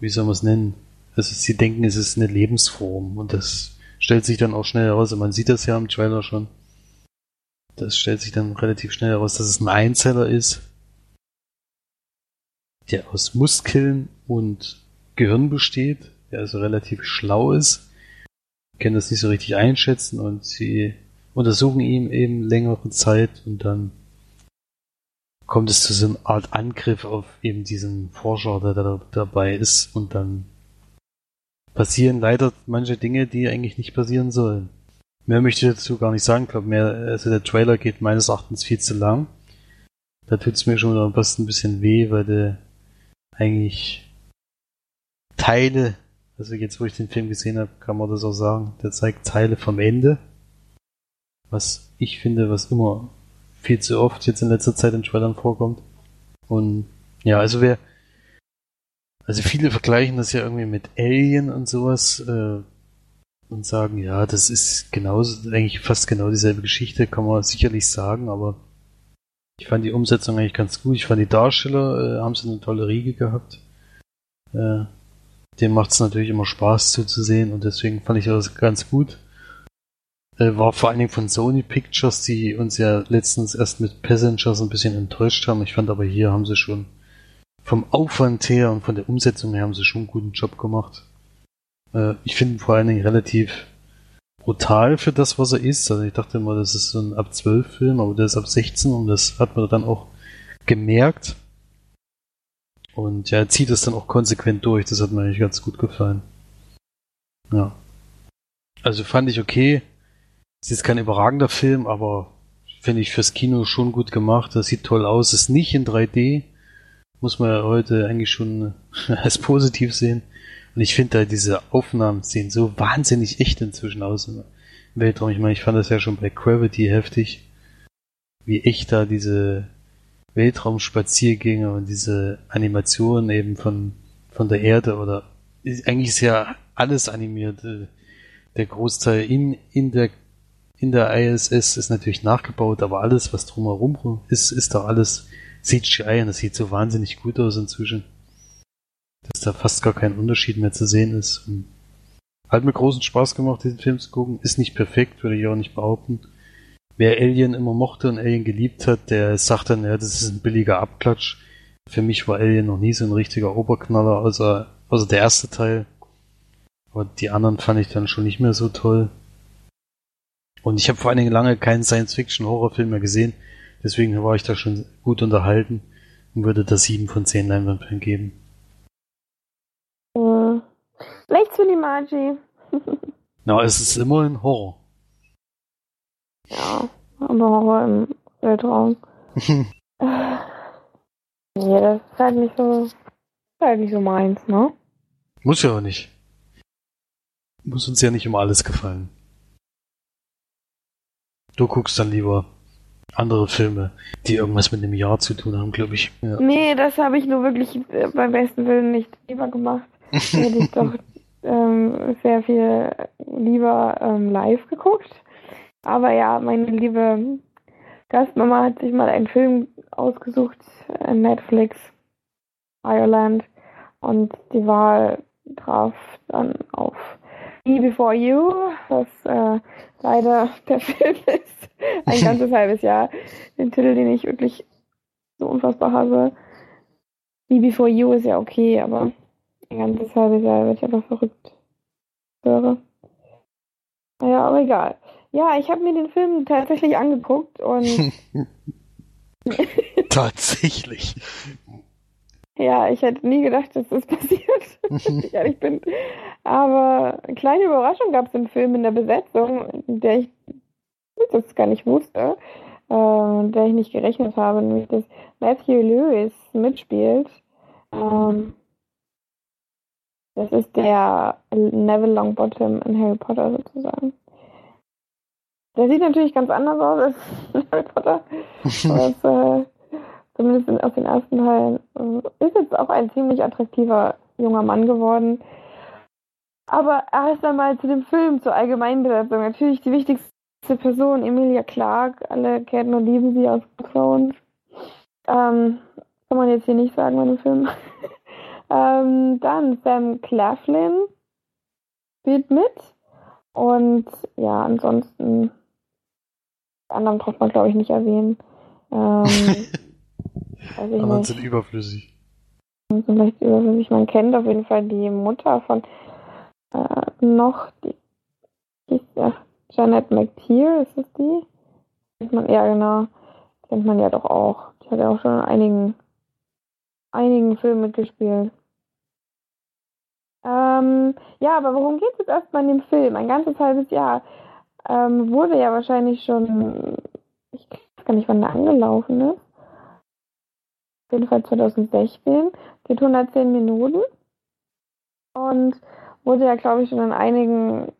wie soll man es nennen? Also sie denken, es ist eine Lebensform und das stellt sich dann auch schnell heraus, und man sieht das ja im Trailer schon. Das stellt sich dann relativ schnell heraus, dass es ein Einzeller ist, der aus Muskeln und Gehirn besteht, der also relativ schlau ist, können das nicht so richtig einschätzen und sie untersuchen ihn eben längere Zeit und dann kommt es zu so einer Art Angriff auf eben diesen Forscher, der da dabei ist und dann passieren leider manche Dinge, die eigentlich nicht passieren sollen. Mehr möchte ich dazu gar nicht sagen, ich glaube mehr, also der Trailer geht meines Erachtens viel zu lang. Da tut es mir schon fast ein bisschen weh, weil der eigentlich Teile, also jetzt wo ich den Film gesehen habe, kann man das auch sagen, der zeigt Teile vom Ende. Was ich finde, was immer viel zu oft jetzt in letzter Zeit in Trailern vorkommt. Und ja, also wer, also viele vergleichen das ja irgendwie mit Alien und sowas äh, und sagen, ja, das ist genauso, eigentlich fast genau dieselbe Geschichte, kann man sicherlich sagen, aber ich fand die Umsetzung eigentlich ganz gut. Ich fand die Darsteller äh, haben sie eine tolle Riege gehabt. Äh, dem macht es natürlich immer Spaß zuzusehen und deswegen fand ich das ganz gut. Äh, war vor allen Dingen von Sony Pictures, die uns ja letztens erst mit Passengers ein bisschen enttäuscht haben. Ich fand aber hier haben sie schon vom Aufwand her und von der Umsetzung her haben sie schon einen guten Job gemacht. Äh, ich finde ihn vor allen Dingen relativ brutal für das, was er ist. Also ich dachte immer, das ist so ein ab 12 Film, aber der ist ab 16 und das hat man dann auch gemerkt. Und ja, er zieht es dann auch konsequent durch. Das hat mir eigentlich ganz gut gefallen. Ja. Also fand ich okay. Es ist kein überragender Film, aber finde ich fürs Kino schon gut gemacht. Das sieht toll aus. Ist nicht in 3D. Muss man ja heute eigentlich schon <laughs> als positiv sehen. Und ich finde da diese Aufnahmen sehen so wahnsinnig echt inzwischen aus im Weltraum. Ich meine, ich fand das ja schon bei Gravity heftig, wie echt da diese Weltraumspaziergänge und diese Animationen eben von, von der Erde oder eigentlich ist ja alles animiert. Der Großteil in, in der in der ISS ist natürlich nachgebaut, aber alles, was drumherum ist, ist doch alles CGI und das sieht so wahnsinnig gut aus inzwischen. Dass da fast gar kein Unterschied mehr zu sehen ist. Und hat mir großen Spaß gemacht, diesen Film zu gucken. Ist nicht perfekt, würde ich auch nicht behaupten wer Alien immer mochte und Alien geliebt hat, der sagt dann, ja, das ist ein billiger Abklatsch. Für mich war Alien noch nie so ein richtiger Oberknaller, außer, außer der erste Teil. Aber die anderen fand ich dann schon nicht mehr so toll. Und ich habe vor allen Dingen lange keinen Science-Fiction-Horrorfilm mehr gesehen. Deswegen war ich da schon gut unterhalten und würde da sieben von zehn Leinwandperlen geben. Äh, nichts für die Magi. <laughs> Na, es ist immer ein Horror. Ja, aber Horror im Weltraum. <laughs> nee, das ist halt nicht so, halt nicht so meins, ne? Muss ja auch nicht. Muss uns ja nicht um alles gefallen. Du guckst dann lieber andere Filme, die irgendwas mit einem Jahr zu tun haben, glaube ich. Ja. Nee, das habe ich nur wirklich äh, beim besten Willen nicht lieber gemacht. <laughs> Hätte ich doch ähm, sehr viel lieber ähm, live geguckt. Aber ja, meine liebe Gastmama hat sich mal einen Film ausgesucht, äh, Netflix, Ireland. Und die Wahl traf dann auf Me Before You, was äh, leider der <laughs> Film ist. Ein ganzes <laughs> halbes Jahr. Den Titel, den ich wirklich so unfassbar hasse. Me Before You ist ja okay, aber ein ganzes halbes Jahr werde ich einfach verrückt. Höre. Naja, aber egal. Ja, ich habe mir den Film tatsächlich angeguckt und. <laughs> tatsächlich. Ja, ich hätte nie gedacht, dass das <laughs> passiert, wenn ich ehrlich bin. Aber eine kleine Überraschung gab es im Film in der Besetzung, in der ich das gar nicht wusste, äh, der ich nicht gerechnet habe, nämlich dass Matthew Lewis mitspielt. Ähm, das ist der Neville Longbottom in Harry Potter sozusagen. Der sieht natürlich ganz anders aus als <laughs> Harry Potter. <laughs> als, äh, zumindest aus den ersten Teilen. Äh, ist jetzt auch ein ziemlich attraktiver junger Mann geworden. Aber erst einmal zu dem Film, zur Allgemeinbesetzung. Natürlich die wichtigste Person, Emilia Clarke. Alle kennen und lieben sie aus Thrones. Ähm, kann man jetzt hier nicht sagen bei dem Film. <laughs> ähm, dann Sam Claflin spielt mit. Und ja, ansonsten, die anderen braucht man glaube ich nicht erwähnen. Ähm, <laughs> Anderen sind überflüssig. Sind vielleicht überflüssig. Man kennt auf jeden Fall die Mutter von äh, noch, die, die ja Janet McTeer, ist es die? Kennt man, ja, genau. Kennt man ja doch auch. Die hat ja auch schon in einigen, einigen Filmen mitgespielt. Ähm, ja, aber worum geht es jetzt erstmal in dem Film? Ein ganzes halbes Jahr. Ähm, wurde ja wahrscheinlich schon, ich weiß gar nicht, wann der angelaufen ist. Jeden Fall 2016. Geht 110 Minuten. Und wurde ja, glaube ich, schon in einigen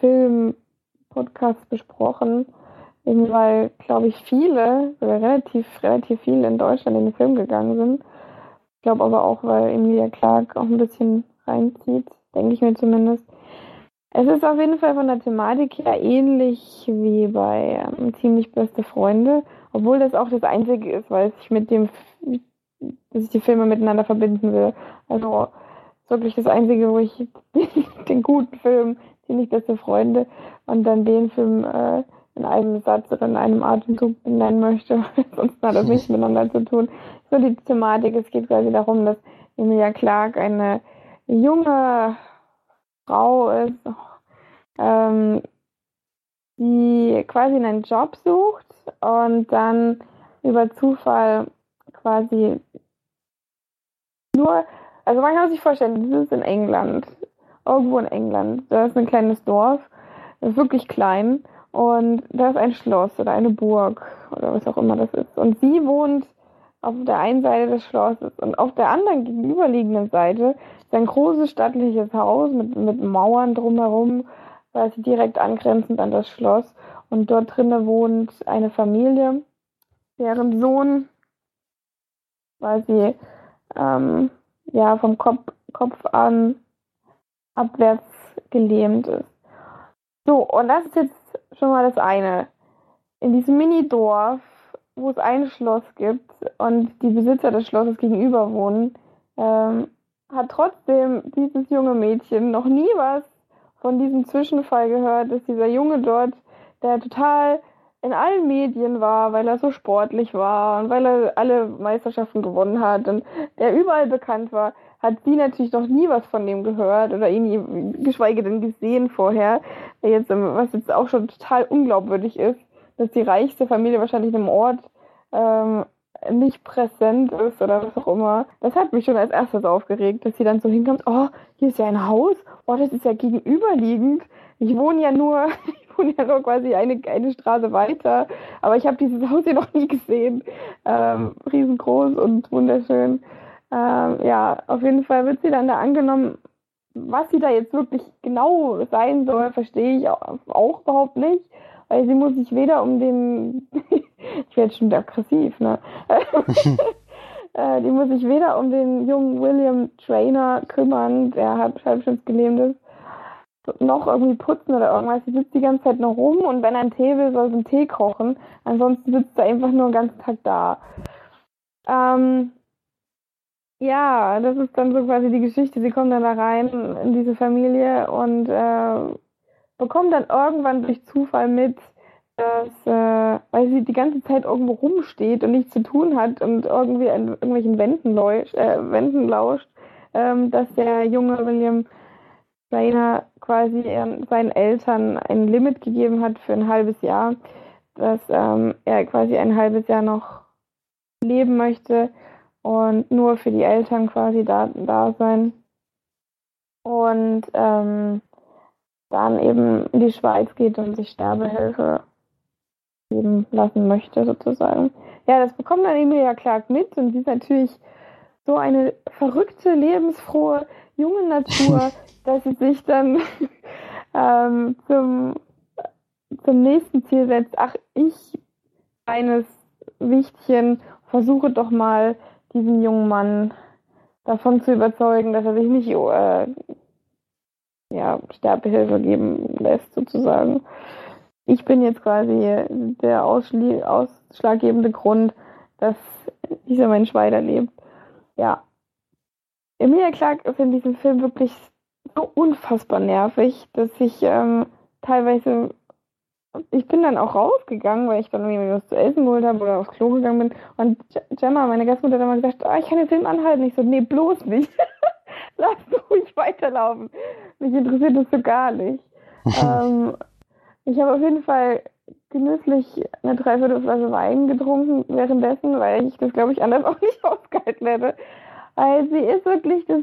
Film-Podcasts besprochen. Eben weil, glaube ich, viele, oder relativ, relativ viele in Deutschland in den Film gegangen sind. Ich glaube aber auch, weil Emilia Clark auch ein bisschen reinzieht, denke ich mir zumindest. Es ist auf jeden Fall von der Thematik her ähnlich wie bei ähm, Ziemlich beste Freunde, obwohl das auch das Einzige ist, weil es sich mit dem, dass ich die Filme miteinander verbinden will. Also wirklich das Einzige, wo ich <laughs> den guten Film Ziemlich beste Freunde und dann den Film äh, in einem Satz oder in einem Atemzug nennen möchte, <laughs> sonst hat das nichts miteinander zu tun. So die Thematik, es geht quasi darum, dass Emilia Clark eine junge Frau ist, ähm, die quasi einen Job sucht und dann über Zufall quasi nur, also man kann sich vorstellen, das ist in England, irgendwo in England, da ist ein kleines Dorf, ist wirklich klein und da ist ein Schloss oder eine Burg oder was auch immer das ist. Und sie wohnt auf der einen Seite des Schlosses und auf der anderen gegenüberliegenden Seite ist ein großes stattliches Haus mit, mit Mauern drumherum, quasi direkt angrenzend an das Schloss. Und dort drinnen wohnt eine Familie, deren Sohn quasi ähm, ja, vom Kopf, Kopf an abwärts gelähmt ist. So, und das ist jetzt schon mal das eine. In diesem Mini-Dorf wo es ein Schloss gibt und die Besitzer des Schlosses gegenüber wohnen, ähm, hat trotzdem dieses junge Mädchen noch nie was von diesem Zwischenfall gehört, dass dieser Junge dort, der total in allen Medien war, weil er so sportlich war und weil er alle Meisterschaften gewonnen hat und der überall bekannt war, hat sie natürlich noch nie was von dem gehört oder ihn geschweige denn gesehen vorher, jetzt, was jetzt auch schon total unglaubwürdig ist dass die reichste Familie wahrscheinlich in einem Ort ähm, nicht präsent ist oder was auch immer. Das hat mich schon als erstes aufgeregt, dass sie dann so hinkommt, oh, hier ist ja ein Haus, oh, das ist ja gegenüberliegend. Ich wohne ja nur, ja nur quasi eine, eine Straße weiter, aber ich habe dieses Haus hier noch nie gesehen. Ähm, riesengroß und wunderschön. Ähm, ja, auf jeden Fall wird sie dann da angenommen. Was sie da jetzt wirklich genau sein soll, verstehe ich auch, auch überhaupt nicht weil sie muss sich weder um den, <laughs> ich werde schon aggressiv, ne? <laughs> Äh, die muss sich weder um den jungen William Trainer kümmern, der halb, halbstens gelähmt ist, noch irgendwie putzen oder irgendwas. Sie sitzt die ganze Zeit noch rum und wenn er einen Tee will, soll sie einen Tee kochen. Ansonsten sitzt er einfach nur den ganzen Tag da. Ähm, ja, das ist dann so quasi die Geschichte. Sie kommt dann da rein in diese Familie und äh, bekommt dann irgendwann durch Zufall mit, dass, äh, weil sie die ganze Zeit irgendwo rumsteht und nichts zu tun hat und irgendwie an irgendwelchen Wänden, lauscht, äh, Wänden lauscht, ähm, dass der junge William Rainer quasi äh, seinen Eltern ein Limit gegeben hat für ein halbes Jahr, dass ähm, er quasi ein halbes Jahr noch leben möchte und nur für die Eltern quasi da, da sein. Und ähm, dann eben in die Schweiz geht und sich Sterbehilfe geben lassen möchte, sozusagen. Ja, das bekommt dann Emilia Clark mit und sie ist natürlich so eine verrückte, lebensfrohe, junge Natur, <laughs> dass sie sich dann <laughs> ähm, zum, zum nächsten Ziel setzt. Ach, ich, eines Wichtchen, versuche doch mal diesen jungen Mann davon zu überzeugen, dass er sich nicht äh, ja, Sterbehilfe geben lässt, sozusagen. Ich bin jetzt quasi der ausschlaggebende Grund, dass dieser Mensch weiterlebt. Ja. Emilia Clark ist in diesem Film wirklich so unfassbar nervig, dass ich ähm, teilweise ich bin dann auch rausgegangen, weil ich dann irgendwie was zu essen geholt habe oder aufs Klo gegangen bin. Und Gemma, meine Gastmutter, hat immer gesagt, oh, ich kann den Film anhalten. Ich so, nee, bloß nicht. <laughs> Lass ruhig weiterlaufen. Mich interessiert das so gar nicht. <laughs> ähm, ich habe auf jeden Fall genüsslich eine Dreiviertelflasche Wein getrunken währenddessen, weil ich das, glaube ich, anders <laughs> auch nicht ausgehalten hätte. Weil sie ist wirklich das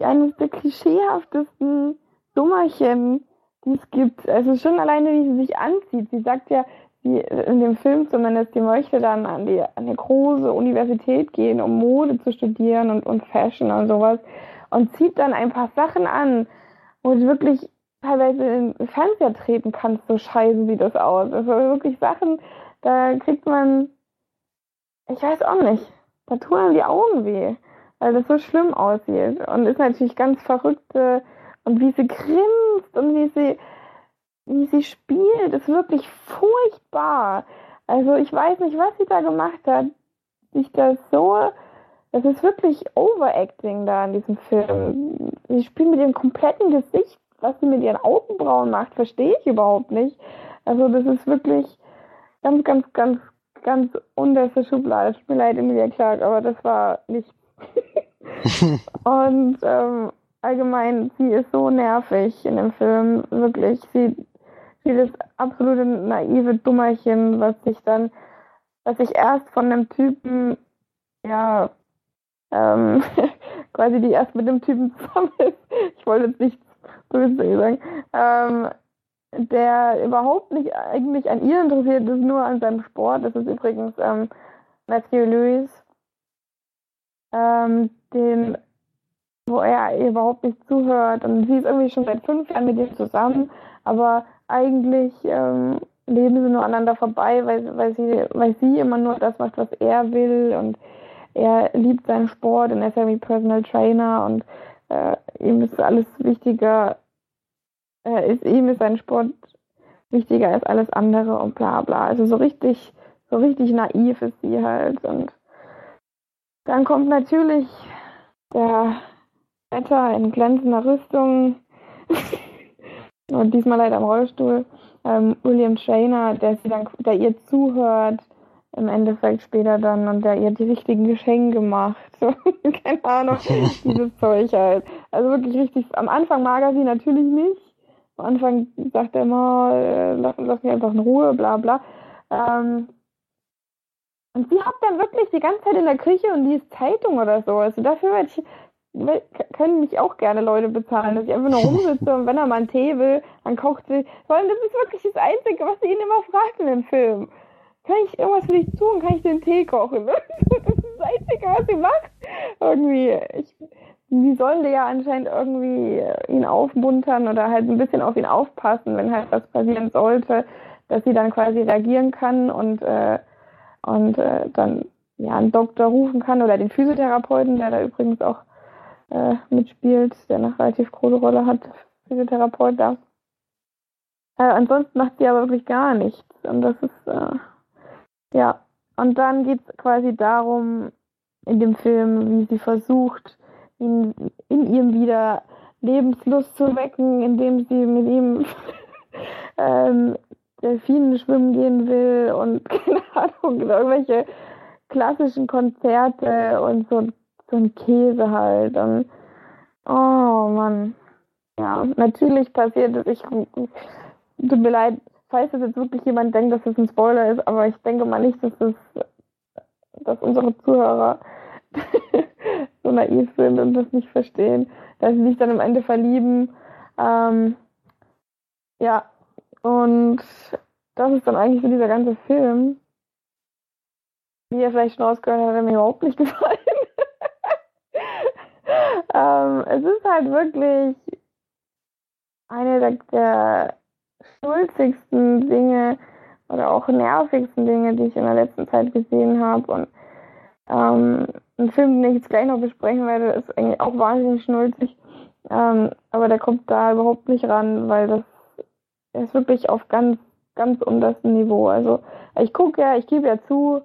eines der klischeehaftesten Dummerchen, die es gibt. Also schon alleine, wie sie sich anzieht. Sie sagt ja, sie in dem Film zumindest, sie möchte dann an die, an eine große Universität gehen, um Mode zu studieren und, und Fashion und sowas. Und zieht dann ein paar Sachen an, wo sie wirklich teilweise in den Fernseher treten kannst, so scheiße sieht das aus. Also wirklich Sachen, da kriegt man, ich weiß auch nicht, da tun einem die Augen weh, weil das so schlimm aussieht. Und ist natürlich ganz verrückte und wie sie grinst und wie sie, wie sie spielt, ist wirklich furchtbar. Also ich weiß nicht, was sie da gemacht hat. Sich das so, das ist wirklich Overacting da in diesem Film. Sie spielt mit ihrem kompletten Gesicht, was sie mit ihren Augenbrauen macht, verstehe ich überhaupt nicht. Also das ist wirklich ganz, ganz, ganz, ganz unterste Schublade. Tut mir leid, Emilia Clark, aber das war nichts. <laughs> und ähm, allgemein, sie ist so nervig in dem Film, wirklich. Sie, sie ist das absolute naive Dummerchen, was sich dann, was sich erst von einem Typen, ja, ähm, <laughs> quasi die erst mit dem Typen zusammen <laughs> ist. Ich wollte jetzt nicht böse sagen. Ähm, der überhaupt nicht eigentlich an ihr interessiert ist, nur an seinem Sport. Das ist übrigens ähm, Matthew Lewis, ähm, den wo er überhaupt nicht zuhört. Und sie ist irgendwie schon seit fünf Jahren mit ihm zusammen, aber eigentlich ähm, leben sie nur aneinander vorbei, weil, weil, sie, weil sie immer nur das macht, was er will und er liebt seinen Sport und er ist ja wie Personal Trainer und äh, ihm ist alles wichtiger, äh, ist, ihm ist sein Sport wichtiger als alles andere und bla bla. Also so richtig, so richtig naiv ist sie halt und dann kommt natürlich der Wetter in glänzender Rüstung <laughs> und diesmal leider im Rollstuhl. Ähm, William Trainer, der sie dann, der ihr zuhört, im Endeffekt später dann und der ihr die richtigen Geschenke macht. <laughs> Keine Ahnung, <laughs> dieses Zeug halt. Also wirklich richtig. Am Anfang mag er sie natürlich nicht. Am Anfang sagt er immer, äh, lass, lass mich einfach in Ruhe, bla bla. Ähm, und sie hockt dann wirklich die ganze Zeit in der Küche und liest Zeitung oder so. Also dafür werde ich können mich auch gerne Leute bezahlen, dass ich einfach nur rumsitze und wenn er mal einen Tee will, dann kocht sie. Vor allem, das ist wirklich das Einzige, was sie ihn immer fragt in dem Film. Kann ich irgendwas für dich tun? Kann ich den Tee kochen? <laughs> Das ist das Einzige, was sie macht. Irgendwie, ich, die sollen ja anscheinend irgendwie ihn aufmuntern oder halt ein bisschen auf ihn aufpassen, wenn halt was passieren sollte, dass sie dann quasi reagieren kann und, äh, und äh, dann ja einen Doktor rufen kann oder den Physiotherapeuten, der da übrigens auch äh, mitspielt, der eine relativ große Rolle hat, Physiotherapeut da. Äh, ansonsten macht sie aber wirklich gar nichts. Und das ist, äh, ja. Und dann geht es quasi darum, in dem Film, wie sie versucht, ihn, in ihm wieder Lebenslust zu wecken, indem sie mit ihm <laughs> ähm, Delfinen schwimmen gehen will und <laughs> keine Ahnung, irgendwelche klassischen Konzerte und so so ein Käse halt. Und, oh Mann. Ja, natürlich passiert es. Ich, tut mir leid, falls es jetzt wirklich jemand denkt, dass es ein Spoiler ist, aber ich denke mal nicht, dass es, dass unsere Zuhörer <laughs> so naiv sind und das nicht verstehen, dass sie sich dann am Ende verlieben. Ähm, ja, und das ist dann eigentlich so dieser ganze Film. Wie ihr vielleicht schon rausgehört habt, hat er mir überhaupt nicht <laughs> gefallen. ähm, es ist halt wirklich eine der, der schulzigsten Dinge oder auch nervigsten Dinge, die ich in der letzten Zeit gesehen habe. Und ähm, ein Film, den ich jetzt gleich noch besprechen werde, ist eigentlich auch wahnsinnig schnulzig. Ähm, aber der kommt da überhaupt nicht ran, weil das ist wirklich auf ganz, ganz unterstem Niveau. Also ich gucke ja, ich gebe ja zu,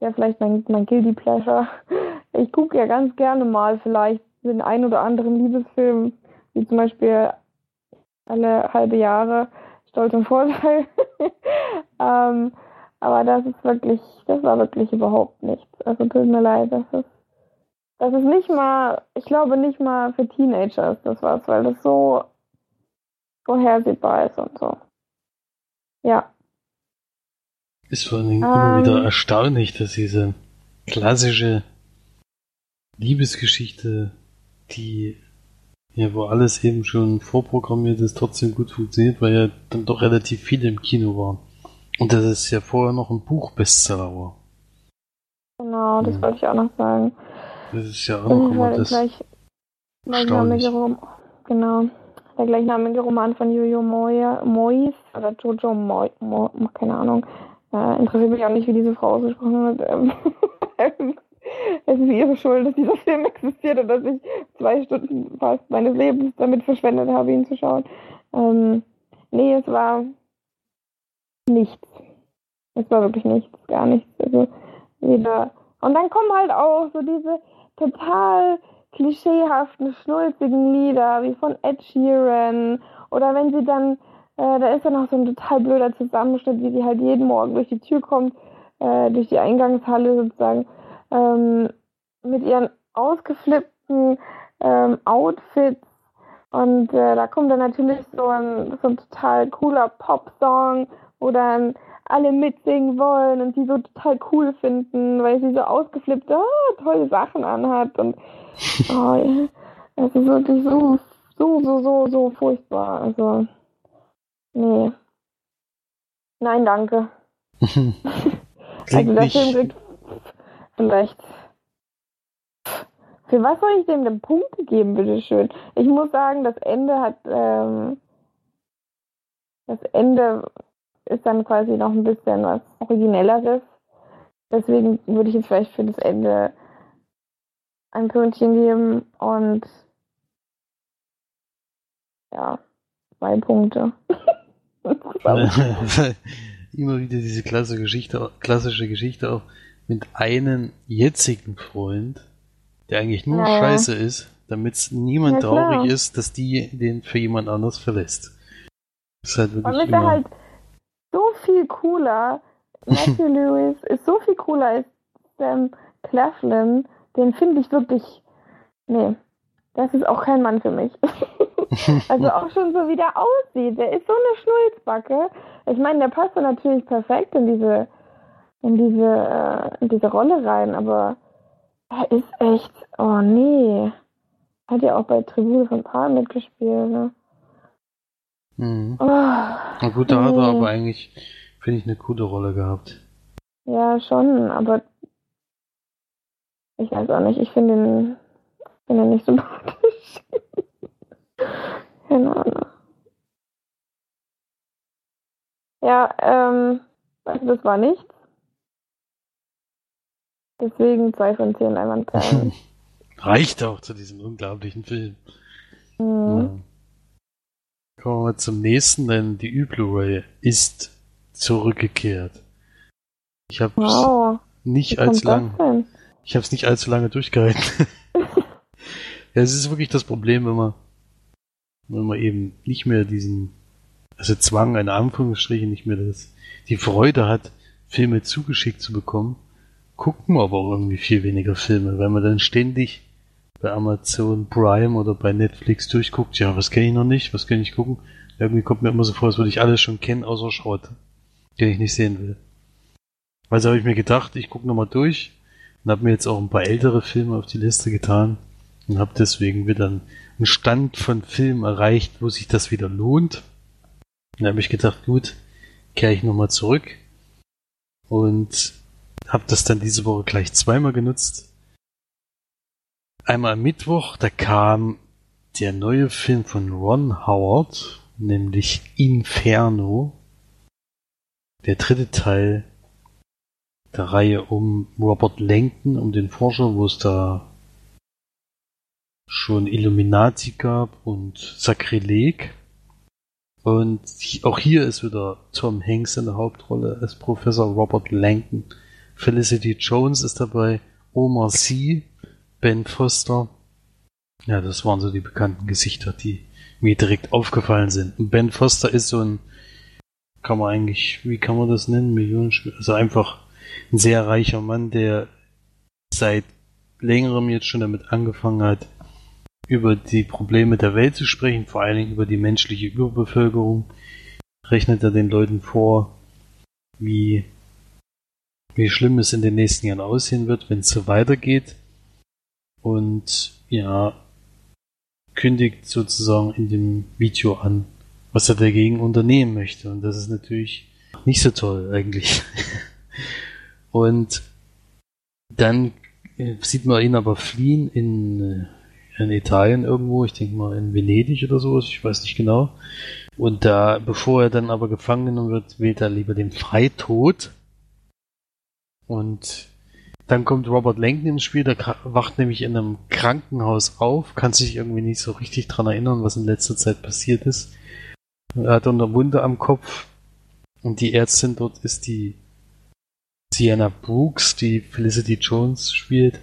ja vielleicht mein, mein Guilty Pleasure. <laughs> Ich gucke ja ganz gerne mal vielleicht den ein oder anderen Liebesfilm, wie zum Beispiel alle halbe Jahre Stolz und Vorteil. <laughs> ähm, aber das ist wirklich, das war wirklich überhaupt nichts. Also tut mir leid, das ist, das ist nicht mal, ich glaube nicht mal für Teenager ist das was, weil das so vorhersehbar ist und so. Ja. Ist vor allen Dingen immer wieder ähm. erstaunlich, dass diese klassische Liebesgeschichte, die ja, wo alles eben schon vorprogrammiert ist, trotzdem gut funktioniert, weil ja dann doch relativ viele im Kino waren. Und das ist ja vorher noch ein Buch-Bestseller war. Genau, das ja. wollte ich auch noch sagen. Das ist ja auch noch immer das gleich, Rom genau. Der gleichnamige Roman von Jojo Moyes oder Jojo Moy, Moy, keine Ahnung. Äh, interessiert mich auch nicht, wie diese Frau ausgesprochen wird. <laughs> Es ist ihre Schuld, dass dieser Film existiert und dass ich zwei Stunden fast meines Lebens damit verschwendet habe, ihn zu schauen. Ähm, nee, es war nichts. Es war wirklich nichts, gar nichts. Also. Und dann kommen halt auch so diese total klischeehaften, schnulzigen Lieder, wie von Ed Sheeran. Oder wenn sie dann, äh, da ist ja noch so ein total blöder Zusammenschnitt, wie sie halt jeden Morgen durch die Tür kommt, äh, durch die Eingangshalle sozusagen ähm, mit ihren ausgeflippten ähm, Outfits. Und äh, da kommt dann natürlich so ein, so ein total cooler Pop-Song, wo dann alle mitsingen wollen und die so total cool finden, weil sie so ausgeflippte, oh, tolle Sachen anhat. Und <laughs> oh, es ist wirklich so, so, so, so, so furchtbar. Also, nee. Nein, danke. <laughs> also der Film kriegt Vielleicht. Für was soll ich dem denn Punkte geben, bitteschön? Ich muss sagen, das Ende hat, ähm, das Ende ist dann quasi noch ein bisschen was Originelleres. Deswegen würde ich jetzt vielleicht für das Ende ein Pünktchen geben und ja, zwei Punkte. <laughs> Immer wieder diese klassische Geschichte, klassische Geschichte auch mit einem jetzigen Freund, der eigentlich nur naja. scheiße ist, damit niemand ja, traurig ist, dass die den für jemand anders verlässt. Das ist halt wirklich Und ist er halt so viel cooler. <laughs> Matthew Lewis ist so viel cooler als Sam Claflin. Den finde ich wirklich. Nee, das ist auch kein Mann für mich. <laughs> also auch schon so wie der aussieht. Der ist so eine Schnulzbacke. Ich meine, der passt natürlich perfekt in diese in diese, äh, in diese Rolle rein, aber er ist echt, oh nee. Hat ja auch bei Tribute von Paar mitgespielt, ne? Mhm. Oh, Na gut, da nee. hat er aber eigentlich, finde ich, eine gute Rolle gehabt. Ja, schon, aber ich weiß auch nicht, ich finde ihn, find ihn nicht <laughs> sympathisch. Keine Ahnung. Ja, ähm, also das war nichts. Deswegen zwei von zehn Einwandperlen. <laughs> Reicht auch zu diesem unglaublichen Film. Mhm. Ja. Kommen wir mal zum nächsten, denn die Ü-Blu-ray ist zurückgekehrt. Ich habe wow. nicht allzu lange. Ich habe es nicht allzu lange durchgehalten. ja, <laughs> es ist wirklich das Problem, wenn man, wenn man eben nicht mehr diesen, also Zwang, in Anführungsstrichen, nicht mehr das, die Freude hat, Filme zugeschickt zu bekommen, gucken aber auch irgendwie viel weniger Filme, weil man dann ständig bei Amazon Prime oder bei Netflix durchguckt, ja, was kenne ich noch nicht, was kann ich gucken? Irgendwie kommt mir immer so vor, als würde ich alles schon kennen, außer Schrott, den ich nicht sehen will. Also habe ich mir gedacht, ich gucke nochmal durch, und habe mir jetzt auch ein paar ältere Filme auf die Liste getan und habe deswegen wieder einen Stand von Filmen erreicht, wo sich das wieder lohnt. Da habe ich gedacht, gut, kehre ich nochmal zurück und habe das dann diese Woche gleich zweimal genutzt. Einmal Mittwoch, da kam der neue Film von Ron Howard, nämlich Inferno. Der dritte Teil der Reihe um Robert Langton, um den Forscher, wo es da schon Illuminati gab und Sakrileg. Und auch hier ist wieder Tom Hanks in der Hauptrolle als Professor Robert Langton. Felicity Jones ist dabei, Omar Sy, Ben Foster. Ja, das waren so die bekannten Gesichter, die mir direkt aufgefallen sind. Und Ben Foster ist so ein, kann man eigentlich, wie kann man das nennen? Millionen, also einfach ein sehr reicher Mann, der seit längerem jetzt schon damit angefangen hat, über die Probleme der Welt zu sprechen, vor allen Dingen über die menschliche Überbevölkerung, rechnet er den Leuten vor, wie, wie schlimm es in den nächsten Jahren aussehen wird, wenn es so weitergeht. Und ja, kündigt sozusagen in dem Video an, was er dagegen unternehmen möchte. Und das ist natürlich nicht so toll eigentlich. <laughs> Und dann sieht man ihn aber fliehen in äh, in Italien irgendwo, ich denke mal in Venedig oder sowas, ich weiß nicht genau. Und da, bevor er dann aber gefangen genommen wird, wählt er lieber den Freitod. Und dann kommt Robert Langton ins Spiel, der wacht nämlich in einem Krankenhaus auf, kann sich irgendwie nicht so richtig dran erinnern, was in letzter Zeit passiert ist. Er hat eine Wunde am Kopf und die Ärztin dort ist die Sienna Brooks, die Felicity Jones spielt.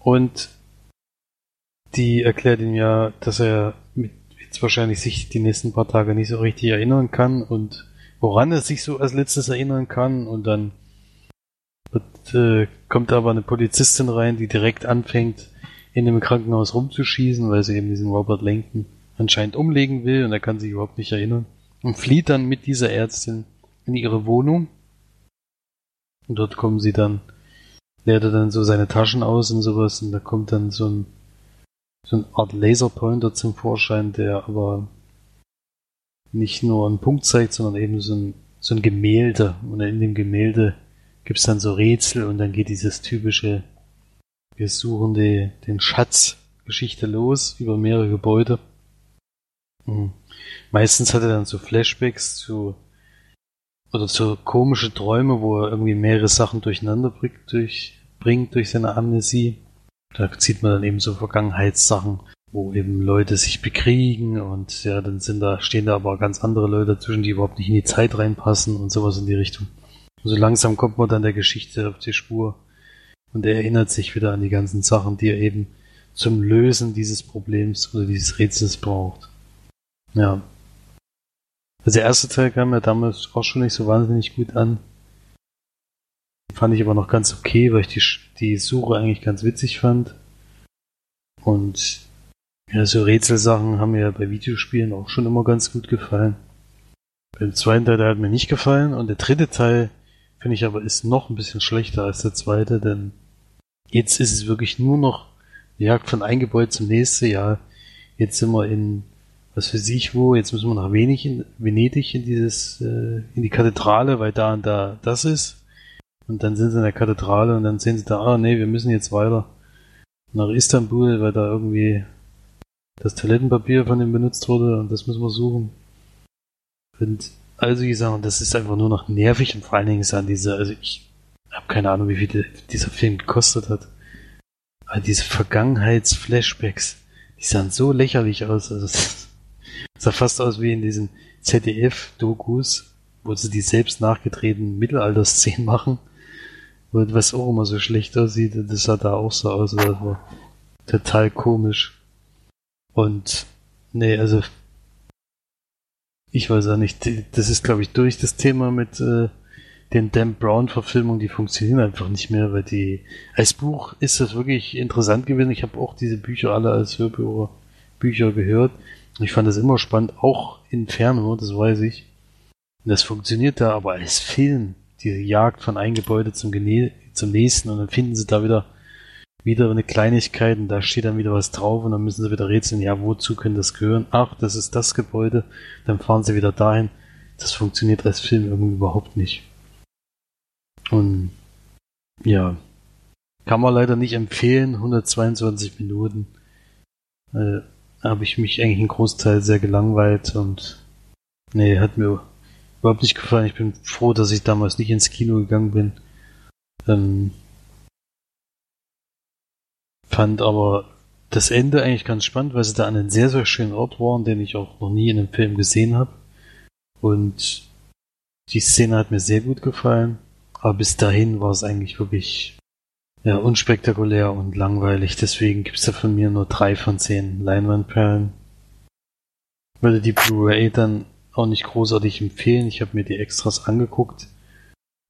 Und die erklärt ihm ja, dass er mit jetzt wahrscheinlich sich die nächsten paar Tage nicht so richtig erinnern kann und woran er sich so als letztes erinnern kann und dann wird, äh, kommt aber eine Polizistin rein, die direkt anfängt, in dem Krankenhaus rumzuschießen, weil sie eben diesen Robert Langton anscheinend umlegen will und er kann sich überhaupt nicht erinnern und flieht dann mit dieser Ärztin in ihre Wohnung. Und dort kommen sie dann leert er dann so seine Taschen aus und sowas und da kommt dann so ein so eine Art Laserpointer zum Vorschein, der aber nicht nur einen Punkt zeigt, sondern eben so ein, so ein Gemälde. Und in dem Gemälde gibt's dann so Rätsel und dann geht dieses typische, wir suchen die, den Schatz Geschichte los über mehrere Gebäude. Mhm. Meistens hat er dann so Flashbacks zu oder so komische Träume, wo er irgendwie mehrere Sachen durcheinander bringt durch, bringt durch seine Amnesie. Da sieht man dann eben so Vergangenheitssachen, wo eben Leute sich bekriegen und ja, dann sind da, stehen da aber ganz andere Leute dazwischen, die überhaupt nicht in die Zeit reinpassen und sowas in die Richtung. Und so langsam kommt man dann der Geschichte auf die Spur und er erinnert sich wieder an die ganzen Sachen, die er eben zum Lösen dieses Problems oder dieses Rätsels braucht. Ja, also der erste Teil kam ja damals auch schon nicht so wahnsinnig gut an. Fand ich aber noch ganz okay, weil ich die, die Suche eigentlich ganz witzig fand. Und ja, so Rätselsachen haben mir ja bei Videospielen auch schon immer ganz gut gefallen. Beim zweiten Teil der hat mir nicht gefallen und der dritte Teil finde ich aber ist noch ein bisschen schlechter als der zweite, denn jetzt ist es wirklich nur noch Jagd von ein Gebäude zum nächsten Jahr. Jetzt sind wir in was für sich wo, jetzt müssen wir nach Venedig in, Venedig in dieses, äh, in die Kathedrale, weil da und da das ist. Und dann sind sie in der Kathedrale und dann sehen sie da, ah nee, wir müssen jetzt weiter nach Istanbul, weil da irgendwie das Toilettenpapier von dem benutzt wurde und das müssen wir suchen. Und also ich sage, das ist einfach nur noch nervig und vor allen Dingen ist diese, also ich habe keine Ahnung, wie viel dieser Film gekostet hat. Aber diese Vergangenheitsflashbacks, die sahen so lächerlich aus. Also <laughs> Sah fast aus wie in diesen ZDF-Dokus, wo sie die selbst nachgetretenen Mittelalter-Szenen machen. Was auch immer so schlecht aussieht, das sah da auch so aus. Das war total komisch. Und, nee, also, ich weiß auch nicht, das ist, glaube ich, durch das Thema mit äh, den Dan Brown-Verfilmungen, die funktionieren einfach nicht mehr, weil die, als Buch ist das wirklich interessant gewesen. Ich habe auch diese Bücher alle als Hörbücher gehört. Ich fand das immer spannend, auch Inferno, das weiß ich. Das funktioniert da, aber als Film, die Jagd von einem Gebäude zum, Gene zum nächsten und dann finden sie da wieder wieder eine Kleinigkeit und da steht dann wieder was drauf und dann müssen sie wieder rätseln, ja, wozu könnte das gehören? Ach, das ist das Gebäude, dann fahren sie wieder dahin. Das funktioniert als Film irgendwie überhaupt nicht. Und ja, kann man leider nicht empfehlen, 122 Minuten. Äh, habe ich mich eigentlich einen Großteil sehr gelangweilt und nee, hat mir überhaupt nicht gefallen. Ich bin froh, dass ich damals nicht ins Kino gegangen bin. Ähm, fand aber das Ende eigentlich ganz spannend, weil sie da an einem sehr, sehr schönen Ort waren, den ich auch noch nie in einem Film gesehen habe. Und die Szene hat mir sehr gut gefallen. Aber bis dahin war es eigentlich wirklich ja, unspektakulär und langweilig. Deswegen gibt es da von mir nur drei von zehn Leinwandperlen. Würde die Blu-ray dann auch nicht großartig empfehlen. Ich habe mir die Extras angeguckt.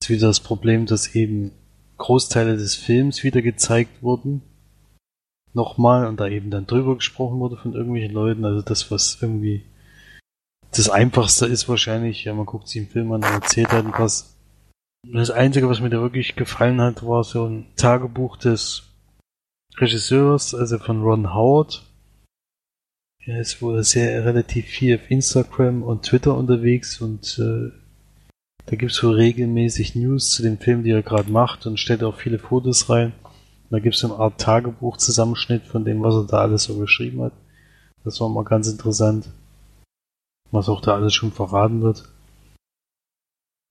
Ist wieder das Problem, dass eben Großteile des Films wieder gezeigt wurden nochmal und da eben dann drüber gesprochen wurde von irgendwelchen Leuten. Also das, was irgendwie das Einfachste ist wahrscheinlich, ja, man guckt sich einen Film an und erzählt halt was. Das Einzige, was mir da wirklich gefallen hat, war so ein Tagebuch des Regisseurs, also von Ron Howard. Er ist wohl sehr relativ viel auf Instagram und Twitter unterwegs und äh, da gibt's wohl regelmäßig News zu dem Film, die er gerade macht und stellt auch viele Fotos rein. Da gibt es eine Art Tagebuch-Zusammenschnitt von dem, was er da alles so geschrieben hat. Das war mal ganz interessant. Was auch da alles schon verraten wird.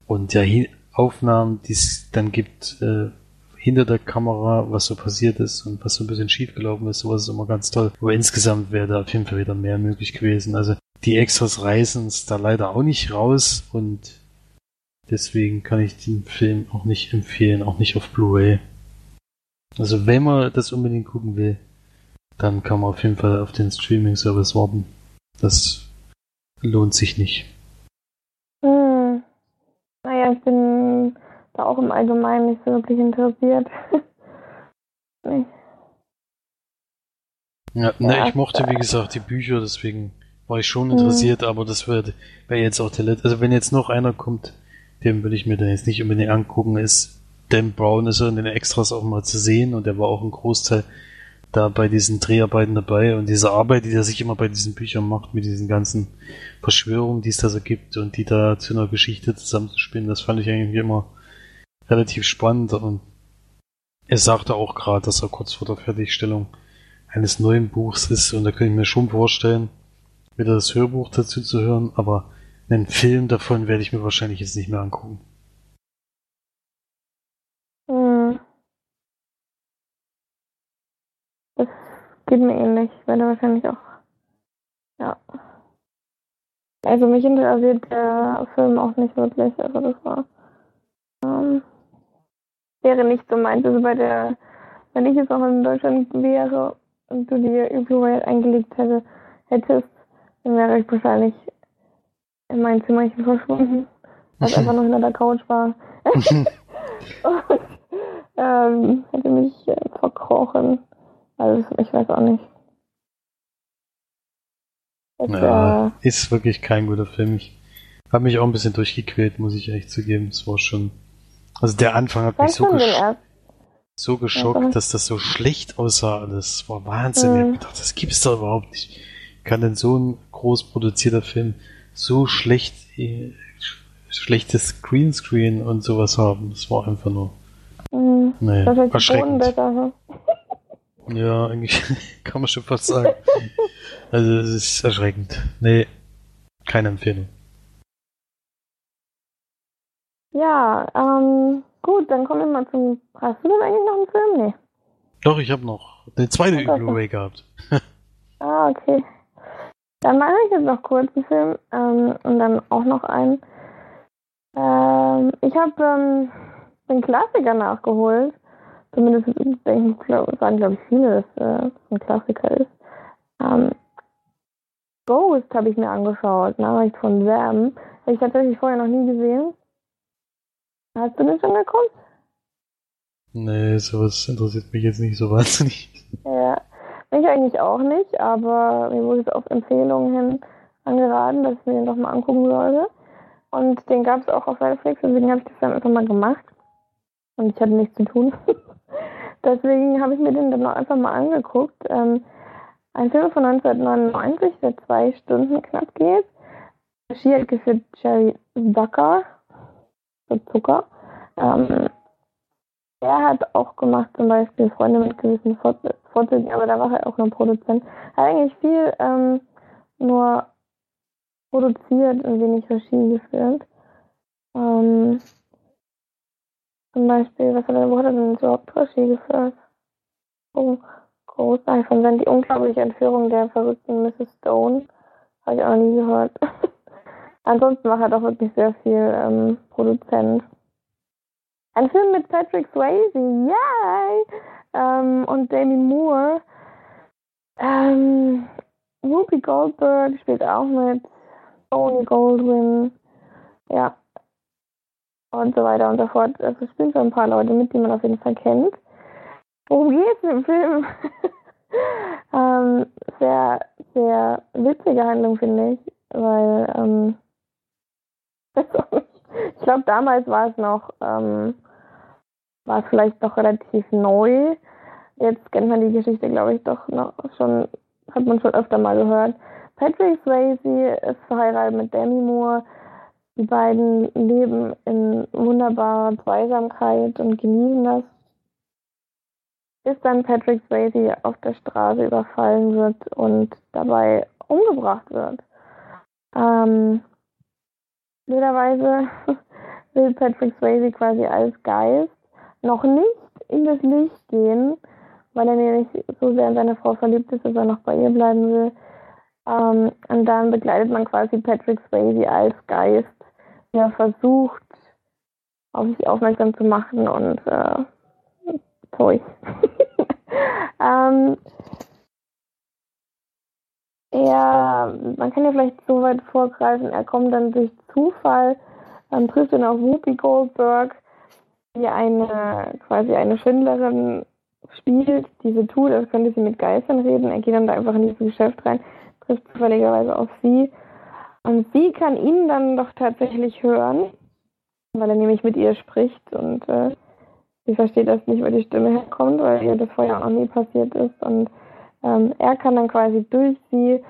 Und ja, Aufnahmen, die es dann gibt, äh, hinter der Kamera, was so passiert ist und was so ein bisschen schief gelaufen ist, sowas ist immer ganz toll. Aber insgesamt wäre da auf jeden Fall wieder mehr möglich gewesen. Also die Extras reißen es da leider auch nicht raus und deswegen kann ich den Film auch nicht empfehlen, auch nicht auf Blu-ray. Also wenn man das unbedingt gucken will, dann kann man auf jeden Fall auf den Streaming-Service warten. Das lohnt sich nicht. Hm. Naja, ich bin da auch im Allgemeinen nicht so wirklich interessiert. <laughs> nee. Ja, ne, ich mochte wie gesagt die Bücher, deswegen war ich schon interessiert, mhm. aber das wäre wär jetzt auch der letzte. Also wenn jetzt noch einer kommt, den würde ich mir dann jetzt nicht unbedingt angucken, ist Dan Brown ist ja in den Extras auch mal zu sehen und er war auch ein Großteil da bei diesen Dreharbeiten dabei und diese Arbeit, die er sich immer bei diesen Büchern macht, mit diesen ganzen Verschwörungen, die es da so gibt und die da zu einer Geschichte zusammenzuspielen, das fand ich eigentlich immer relativ spannend und er sagte auch gerade, dass er kurz vor der Fertigstellung eines neuen Buchs ist und da könnte ich mir schon vorstellen, wieder das Hörbuch dazu zu hören, aber einen Film davon werde ich mir wahrscheinlich jetzt nicht mehr angucken. Geht mir ähnlich. Ich werde wahrscheinlich auch. Ja. Also mich interessiert der Film auch nicht wirklich. Also das war. Ähm, wäre nicht so meins. Also bei der, wenn ich jetzt auch in Deutschland wäre und du die Blu-ray eingelegt hätte, hättest, dann wäre ich wahrscheinlich in mein Zimmerchen verschwunden, was <laughs> einfach noch hinter der Couch war. <laughs> <laughs> und ähm, hätte mich äh, verkrochen. Also ich weiß auch nicht. Das, ja, äh, ist wirklich kein guter Film. Ich habe mich auch ein bisschen durchgequält, muss ich echt zugeben. Es war schon. Also der Anfang hat mich so, gesch so geschockt, dass das so schlecht aussah. Das war Wahnsinn. Mhm. Ich hab gedacht, das gibt's doch überhaupt nicht. Kann denn so ein groß produzierter Film so schlecht, äh, schlechtes Greenscreen und sowas haben? Das war einfach nur. Mhm. Ist erschreckend. Besser, ne? Ja, eigentlich <laughs> kann man schon fast sagen. also es ist erschreckend. Nee, keine Empfehlung. Ja, ähm, gut, dann kommen wir mal zum. Hast du denn eigentlich noch einen Film? Nee. Doch, ich habe noch eine zweite. Blu-ray gehabt. <laughs> ah, okay. Dann mache ich jetzt noch kurz einen Film ähm, und dann auch noch einen. Ähm, ich habe ähm, den Klassiker nachgeholt zumindest denken, glaub, sagen, glaube ich, viele, dass äh, ein Klassiker ist. Ähm, Ghost habe ich mir angeschaut, Nachricht von Sam. Habe ich tatsächlich vorher noch nie gesehen. Hast du den schon geguckt? Nee, sowas interessiert mich jetzt nicht so <laughs> wahnsinnig. Ja, mich eigentlich auch nicht, aber mir wurde es auf Empfehlungen hin angeraten, dass ich mir den doch mal angucken sollte. Und den gab es auch auf Netflix, deswegen habe ich das dann einfach mal gemacht. Und ich hatte nichts zu tun. <laughs> deswegen habe ich mir den dann auch einfach mal angeguckt. Ähm, ein Film von 1999, der zwei Stunden knapp geht. Regie hat geführt Jerry Zucker. Zucker. Ähm, er hat auch gemacht zum Beispiel Freunde mit gewissen Vorzügen, aber da war er auch nur Produzent. Hat eigentlich viel ähm, nur produziert und wenig Regie geführt. Ähm, zum Beispiel, was hat er, wo hat er denn überhaupt Regie geführt? Oh, groß von dann die unglaubliche Entführung der verrückten Mrs. Stone. Habe ich auch nie gehört. <laughs> Ansonsten macht er doch wirklich sehr viel ähm, Produzent. Ein Film mit Patrick Swayze, yay! Ähm, und Demi Moore. Ähm, Whoopi Goldberg spielt auch mit. Tony Goldwyn. Ja. Und so weiter und so fort. Also spielen schon ein paar Leute mit, die man auf jeden Fall kennt. Worum geht es im Film? <laughs> ähm, sehr, sehr witzige Handlung, finde ich. Weil, ähm, <laughs> ich glaube, damals war es noch, ähm, war es vielleicht noch relativ neu. Jetzt kennt man die Geschichte, glaube ich, doch noch schon, hat man schon öfter mal gehört. Patrick Swayze ist verheiratet mit Demi Moore. Die beiden leben in wunderbarer Zweisamkeit und genießen das. Bis dann Patrick Swayze auf der Straße überfallen wird und dabei umgebracht wird. Ähm, blöderweise <laughs> will Patrick Swayze quasi als Geist noch nicht in das Licht gehen, weil er nämlich so sehr in seine Frau verliebt ist, dass er noch bei ihr bleiben will. Ähm, und dann begleitet man quasi Patrick Swayze als Geist, der versucht, auf sich aufmerksam zu machen und äh, Zeug. <laughs> ähm, er, man kann ja vielleicht so weit vorgreifen, er kommt dann durch Zufall, dann trifft ihn auf Whoopi Goldberg, die eine, quasi eine Schwindlerin spielt, die so tut, als könnte sie mit Geistern reden. Er geht dann da einfach in dieses Geschäft rein, trifft zufälligerweise auf sie. Und sie kann ihn dann doch tatsächlich hören, weil er nämlich mit ihr spricht und äh, sie versteht das nicht, wo die Stimme herkommt, weil ihr das vorher auch nie passiert ist. Und ähm, er kann dann quasi durch sie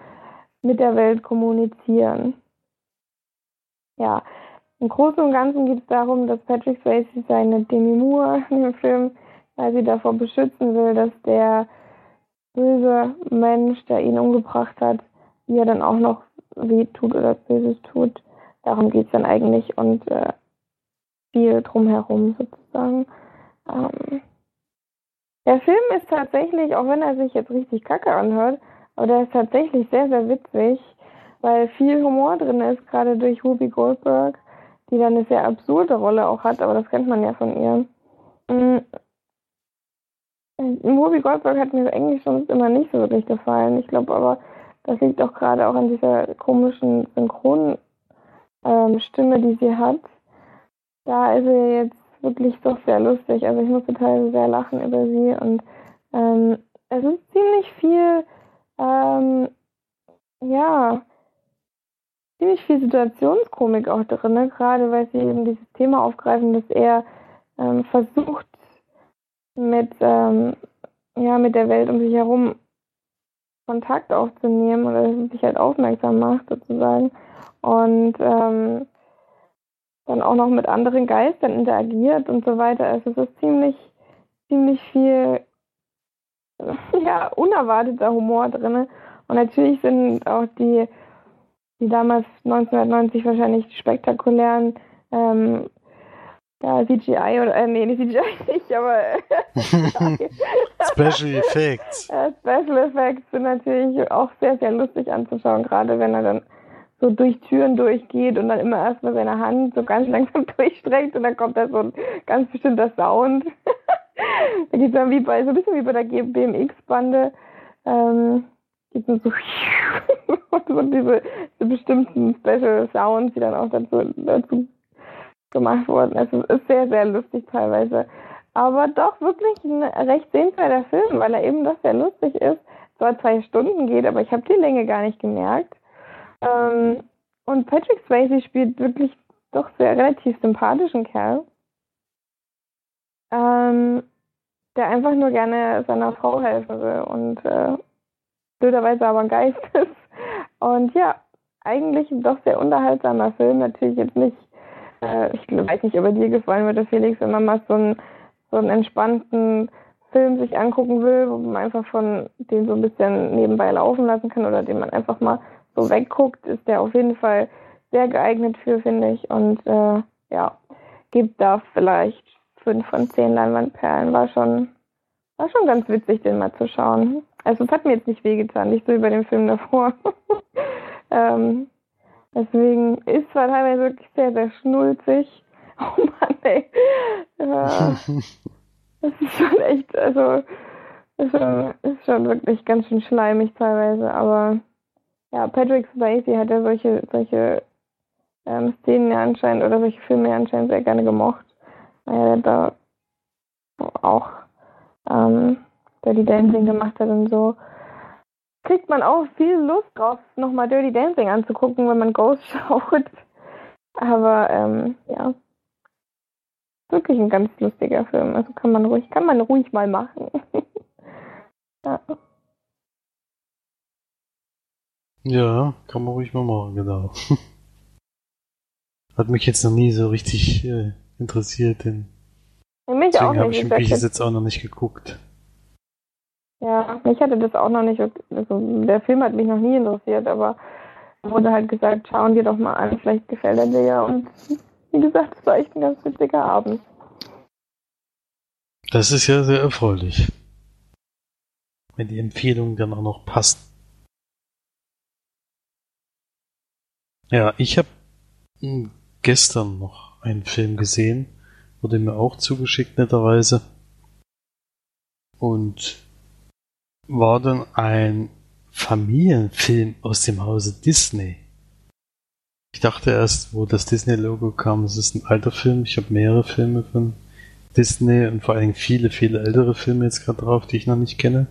mit der Welt kommunizieren. Ja, im Großen und Ganzen geht es darum, dass Patrick Swayze seine Demi Moore <laughs> in dem Film sie davor beschützen will, dass der böse Mensch, der ihn umgebracht hat, ihr dann auch noch weh tut oder Böses tut. Darum geht es dann eigentlich und äh, viel drumherum sozusagen. Ähm, der Film ist tatsächlich, auch wenn er sich jetzt richtig kacke anhört, aber der ist tatsächlich sehr, sehr witzig, weil viel Humor drin ist, gerade durch Ruby Goldberg, die dann eine sehr absurde Rolle auch hat, aber das kennt man ja von ihr. Mm, Movie Goldberg hat mir Englisch sonst immer nicht so wirklich gefallen. Ich glaube aber, das liegt auch gerade auch an dieser komischen Synchronstimme, ähm, die sie hat. Da ist sie jetzt wirklich doch sehr lustig. Also ich musste teilweise sehr lachen über sie und ähm, es ist ziemlich viel, ähm, ja, ziemlich viel Situationskomik auch drin, ne? gerade weil sie eben dieses Thema aufgreifen, dass er ähm, versucht, mit, ähm, ja, mit der Welt um sich herum Kontakt aufzunehmen oder sich halt aufmerksam macht sozusagen und ähm, dann auch noch mit anderen Geistern interagiert und so weiter. Also es ist ziemlich, ziemlich viel <laughs> ja, unerwarteter Humor drin. Und natürlich sind auch die, die damals 1990 wahrscheinlich spektakulären ähm, ja, CGI oder, äh, nee, nicht CGI <laughs> nicht, aber. <laughs> Special Effects. <laughs> Special Effects sind natürlich auch sehr, sehr lustig anzuschauen, gerade wenn er dann so durch Türen durchgeht und dann immer erstmal seine Hand so ganz langsam durchstreckt und dann kommt da so ein ganz bestimmter Sound. da geht es dann wie bei, so ein bisschen wie bei der BMX-Bande, ähm, geht so, so diese, diese bestimmten Special Sounds, die dann auch dazu, dazu gemacht worden ist. Es ist sehr, sehr lustig teilweise. Aber doch wirklich ein recht sehenswerter Film, weil er eben doch sehr lustig ist. Zwar zwei Stunden geht, aber ich habe die Länge gar nicht gemerkt. Ähm, und Patrick Swayze spielt wirklich doch sehr relativ sympathischen Kerl, ähm, der einfach nur gerne seiner Frau helfen will und äh, blöderweise aber ein Geist <laughs> ist. Und ja, eigentlich ein doch sehr unterhaltsamer Film. Natürlich jetzt nicht, äh, ich weiß nicht, ob er dir gefallen würde, Felix, wenn man mal so einen, so einen entspannten Film sich angucken will, wo man einfach von den so ein bisschen nebenbei laufen lassen kann oder den man einfach mal so wegguckt, ist der auf jeden Fall sehr geeignet für, finde ich. Und äh, ja, gibt da vielleicht fünf von zehn Leinwandperlen. War schon, war schon ganz witzig, den mal zu schauen. Also es hat mir jetzt nicht wehgetan, nicht so bei dem Film davor. <laughs> ähm, deswegen ist zwar teilweise wirklich sehr, sehr schnulzig. <laughs> Oh Mann, ey. Ja, <laughs> das ist schon echt, also ist schon, ist schon wirklich ganz schön schleimig teilweise, aber ja, Patrick Swayze hat ja solche, solche ähm, Szenen ja anscheinend oder solche Filme ja anscheinend sehr gerne gemocht. Weil er da auch ähm, Dirty Dancing gemacht hat und so. Kriegt man auch viel Lust drauf, nochmal Dirty Dancing anzugucken, wenn man Ghost <laughs> schaut. Aber ähm, ja. Wirklich ein ganz lustiger Film. Also kann man ruhig, kann man ruhig mal machen. <laughs> ja. Ja, kann man ruhig mal machen, genau. <laughs> Hat mich jetzt noch nie so richtig äh, interessiert, denn mich deswegen auch habe ich bis sag jetzt auch noch nicht geguckt. Ja, mich hatte das auch noch nicht, also der Film hat mich noch nie interessiert, aber wurde halt gesagt, schauen dir doch mal an, vielleicht gefällt er dir ja und wie gesagt, es war echt ein ganz witziger Abend. Das ist ja sehr erfreulich. Wenn die Empfehlung dann auch noch passt. Ja, ich habe gestern noch einen Film gesehen, wurde mir auch zugeschickt netterweise. Und war dann ein Familienfilm aus dem Hause Disney. Ich dachte erst, wo das Disney-Logo kam, es ist ein alter Film. Ich habe mehrere Filme von Disney und vor allen Dingen viele, viele ältere Filme jetzt gerade drauf, die ich noch nicht kenne.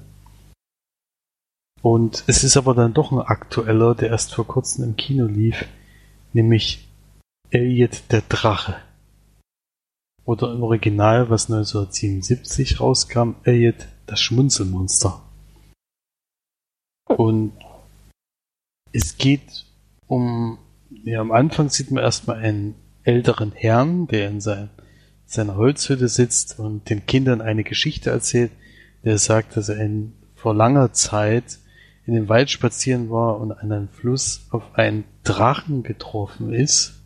Und es ist aber dann doch ein aktueller, der erst vor kurzem im Kino lief, nämlich Elliot der Drache. Oder im Original, was 1977 rauskam, Elliot das Schmunzelmonster. Und es geht um, ja, am Anfang sieht man erstmal einen älteren Herrn, der in sein, seiner Holzhütte sitzt und den Kindern eine Geschichte erzählt, der sagt, dass er in, vor langer Zeit in den Wald spazieren war und an einem Fluss auf einen Drachen getroffen ist,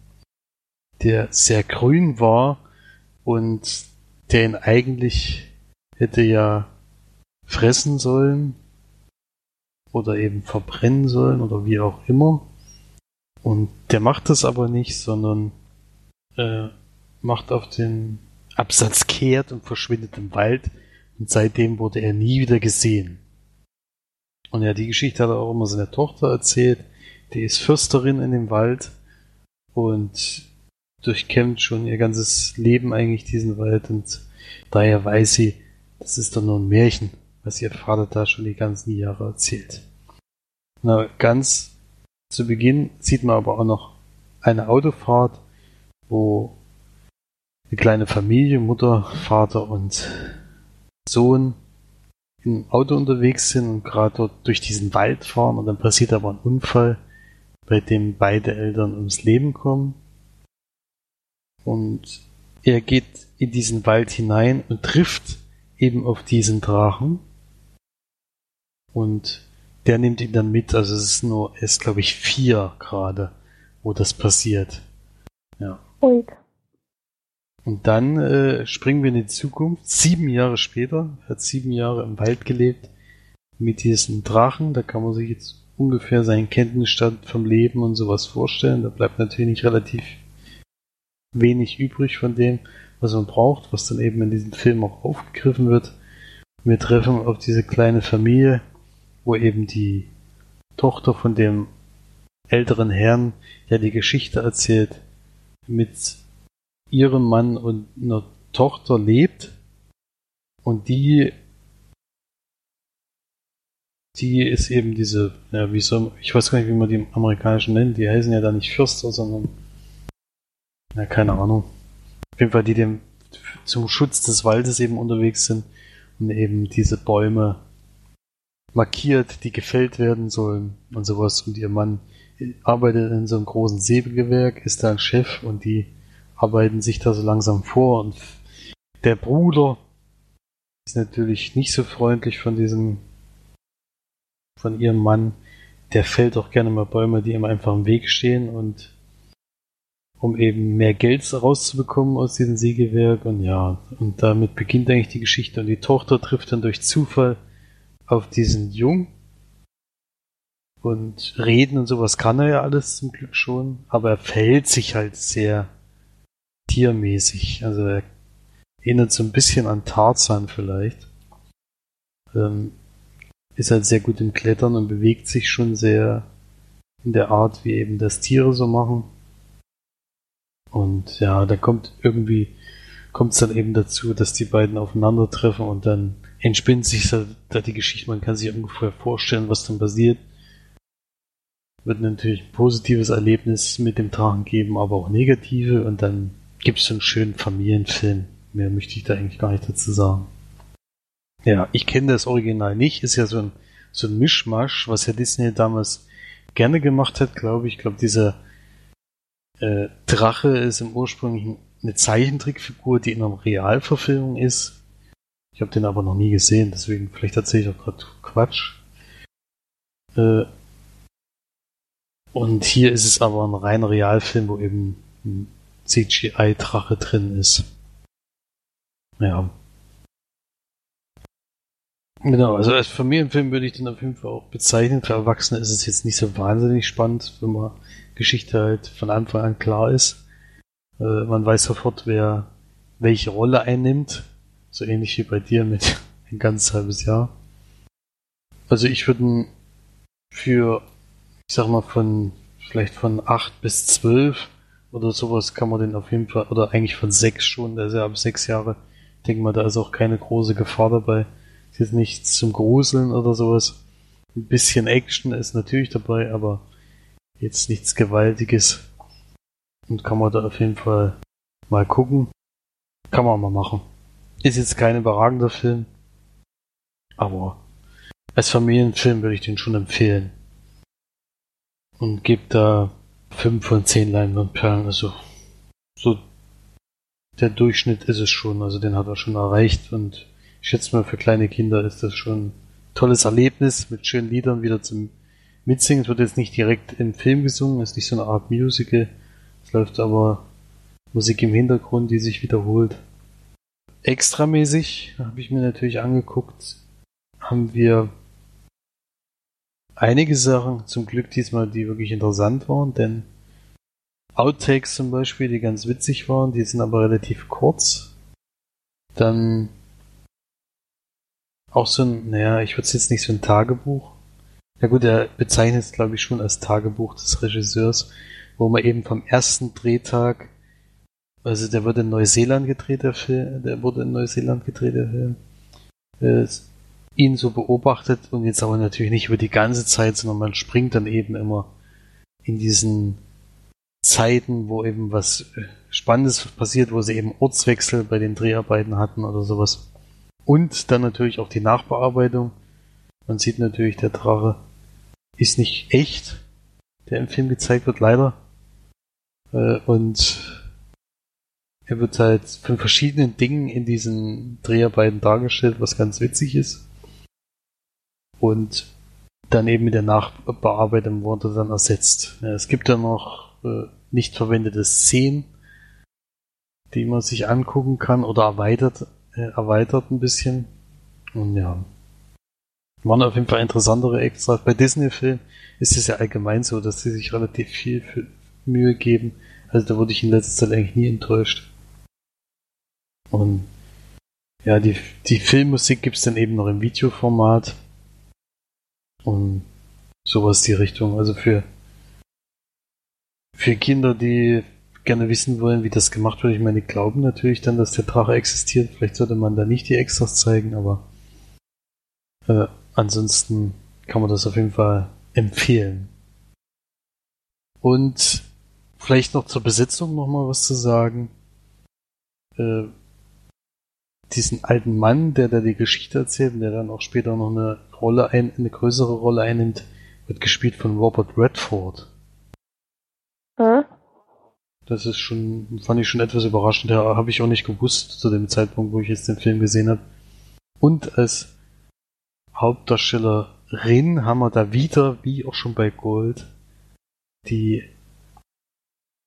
der sehr grün war und der ihn eigentlich hätte ja fressen sollen oder eben verbrennen sollen oder wie auch immer. Und der macht das aber nicht, sondern äh, macht auf den Absatz kehrt und verschwindet im Wald. Und seitdem wurde er nie wieder gesehen. Und ja, die Geschichte hat er auch immer seiner Tochter erzählt. Die ist Fürsterin in dem Wald und durchkämmt schon ihr ganzes Leben eigentlich diesen Wald und daher weiß sie, das ist doch nur ein Märchen, was ihr Vater da schon die ganzen Jahre erzählt. Na, ganz zu Beginn sieht man aber auch noch eine Autofahrt, wo eine kleine Familie, Mutter, Vater und Sohn im Auto unterwegs sind und gerade dort durch diesen Wald fahren und dann passiert aber ein Unfall, bei dem beide Eltern ums Leben kommen. Und er geht in diesen Wald hinein und trifft eben auf diesen Drachen. Und der nimmt ihn dann mit. Also es ist nur, er ist glaube ich vier gerade, wo das passiert. Ja. Ruhig. Und dann äh, springen wir in die Zukunft. Sieben Jahre später, er hat sieben Jahre im Wald gelebt mit diesem Drachen. Da kann man sich jetzt ungefähr seinen Kenntnisstand vom Leben und sowas vorstellen. Da bleibt natürlich relativ wenig übrig von dem, was man braucht, was dann eben in diesem Film auch aufgegriffen wird. Wir treffen auf diese kleine Familie, wo eben die Tochter von dem älteren Herrn ja die Geschichte erzählt mit ihrem Mann und einer Tochter lebt und die die ist eben diese, ja, wie soll, ich weiß gar nicht, wie man die Amerikanischen nennt, die heißen ja da nicht Fürster, sondern ja, keine Ahnung. Auf jeden Fall, die dem zum Schutz des Waldes eben unterwegs sind und eben diese Bäume markiert, die gefällt werden sollen und sowas. Und ihr Mann arbeitet in so einem großen Sägewerk, ist da ein Chef und die arbeiten sich da so langsam vor und der Bruder ist natürlich nicht so freundlich von diesem, von ihrem Mann. Der fällt auch gerne mal Bäume, die ihm einfach im Weg stehen und um eben mehr Geld rauszubekommen aus diesem Sägewerk und ja, und damit beginnt eigentlich die Geschichte und die Tochter trifft dann durch Zufall auf diesen Jungen und reden und sowas kann er ja alles zum Glück schon, aber er verhält sich halt sehr tiermäßig. Also er erinnert so ein bisschen an Tarzan vielleicht. Ähm, ist halt sehr gut im Klettern und bewegt sich schon sehr in der Art, wie eben das Tiere so machen. Und ja, da kommt irgendwie, kommt es dann eben dazu, dass die beiden aufeinandertreffen und dann entspinnt sich da die Geschichte. Man kann sich ungefähr vorstellen, was dann passiert. Wird natürlich ein positives Erlebnis mit dem Drachen geben, aber auch negative und dann gibt es so einen schönen Familienfilm. Mehr möchte ich da eigentlich gar nicht dazu sagen. Ja, ich kenne das Original nicht. Ist ja so ein, so ein Mischmasch, was ja Disney damals gerne gemacht hat, glaube ich. Ich glaube, dieser äh, Drache ist im Ursprünglich eine Zeichentrickfigur, die in einer Realverfilmung ist. Ich habe den aber noch nie gesehen, deswegen vielleicht erzähle ich auch gerade Quatsch. Äh, und hier ist es aber ein reiner Realfilm, wo eben ein CGI-Drache drin ist. Ja. Genau, also als Familienfilm würde ich den auf jeden Fall auch bezeichnen. Für Erwachsene ist es jetzt nicht so wahnsinnig spannend, wenn man Geschichte halt von Anfang an klar ist. Äh, man weiß sofort, wer welche Rolle einnimmt. So ähnlich wie bei dir mit <laughs> ein ganz halbes Jahr. Also ich würde für, ich sag mal, von vielleicht von acht bis zwölf oder sowas kann man den auf jeden Fall, oder eigentlich von sechs schon, ja ab sechs Jahre, denke mal, da ist auch keine große Gefahr dabei. Ist jetzt nichts zum Gruseln oder sowas. Ein bisschen Action ist natürlich dabei, aber jetzt nichts Gewaltiges. Und kann man da auf jeden Fall mal gucken. Kann man mal machen. Ist jetzt kein überragender Film. Aber als Familienfilm würde ich den schon empfehlen. Und gebe da 5 von 10 Leinwandperlen. Also so der Durchschnitt ist es schon. Also den hat er schon erreicht. Und ich schätze mal, für kleine Kinder ist das schon ein tolles Erlebnis mit schönen Liedern wieder zum Mitsingen. Es wird jetzt nicht direkt im Film gesungen, es ist nicht so eine Art Musical. Es läuft aber Musik im Hintergrund, die sich wiederholt. Extramäßig habe ich mir natürlich angeguckt, haben wir einige Sachen, zum Glück diesmal, die wirklich interessant waren, denn Outtakes zum Beispiel, die ganz witzig waren, die sind aber relativ kurz. Dann auch so ein, naja, ich würde es jetzt nicht so ein Tagebuch ja gut, er bezeichnet es, glaube ich, schon als Tagebuch des Regisseurs, wo man eben vom ersten Drehtag, also der wurde in Neuseeland gedreht, der Film, der wurde in Neuseeland gedreht, der Film, äh, ihn so beobachtet und jetzt aber natürlich nicht über die ganze Zeit, sondern man springt dann eben immer in diesen Zeiten, wo eben was Spannendes passiert, wo sie eben Ortswechsel bei den Dreharbeiten hatten oder sowas. Und dann natürlich auch die Nachbearbeitung. Man sieht natürlich, der Drache ist nicht echt, der im Film gezeigt wird, leider. Äh, und er wird halt von verschiedenen Dingen in diesen Dreharbeiten dargestellt, was ganz witzig ist. Und dann eben mit der Nachbearbeitung wurde dann ersetzt. Es gibt ja noch äh, nicht verwendete Szenen, die man sich angucken kann oder erweitert, äh, erweitert ein bisschen. Und ja, waren auf jeden Fall interessantere Extras. Bei Disney-Filmen ist es ja allgemein so, dass sie sich relativ viel Mühe geben. Also da wurde ich in letzter Zeit eigentlich nie enttäuscht. Und ja, die, die Filmmusik gibt's dann eben noch im Videoformat. Und sowas die Richtung. Also für, für Kinder, die gerne wissen wollen, wie das gemacht wird. Ich meine, die glauben natürlich dann, dass der Drache existiert. Vielleicht sollte man da nicht die Extras zeigen, aber äh, Ansonsten kann man das auf jeden Fall empfehlen. Und vielleicht noch zur Besetzung noch mal was zu sagen. Äh, diesen alten Mann, der da die Geschichte erzählt und der dann auch später noch eine Rolle ein, eine größere Rolle einnimmt, wird gespielt von Robert Redford. Hm? Das ist schon, fand ich schon etwas überraschend. Ja, habe ich auch nicht gewusst zu dem Zeitpunkt, wo ich jetzt den Film gesehen habe. Und als Hauptdarstellerin haben wir da wieder, wie auch schon bei Gold, die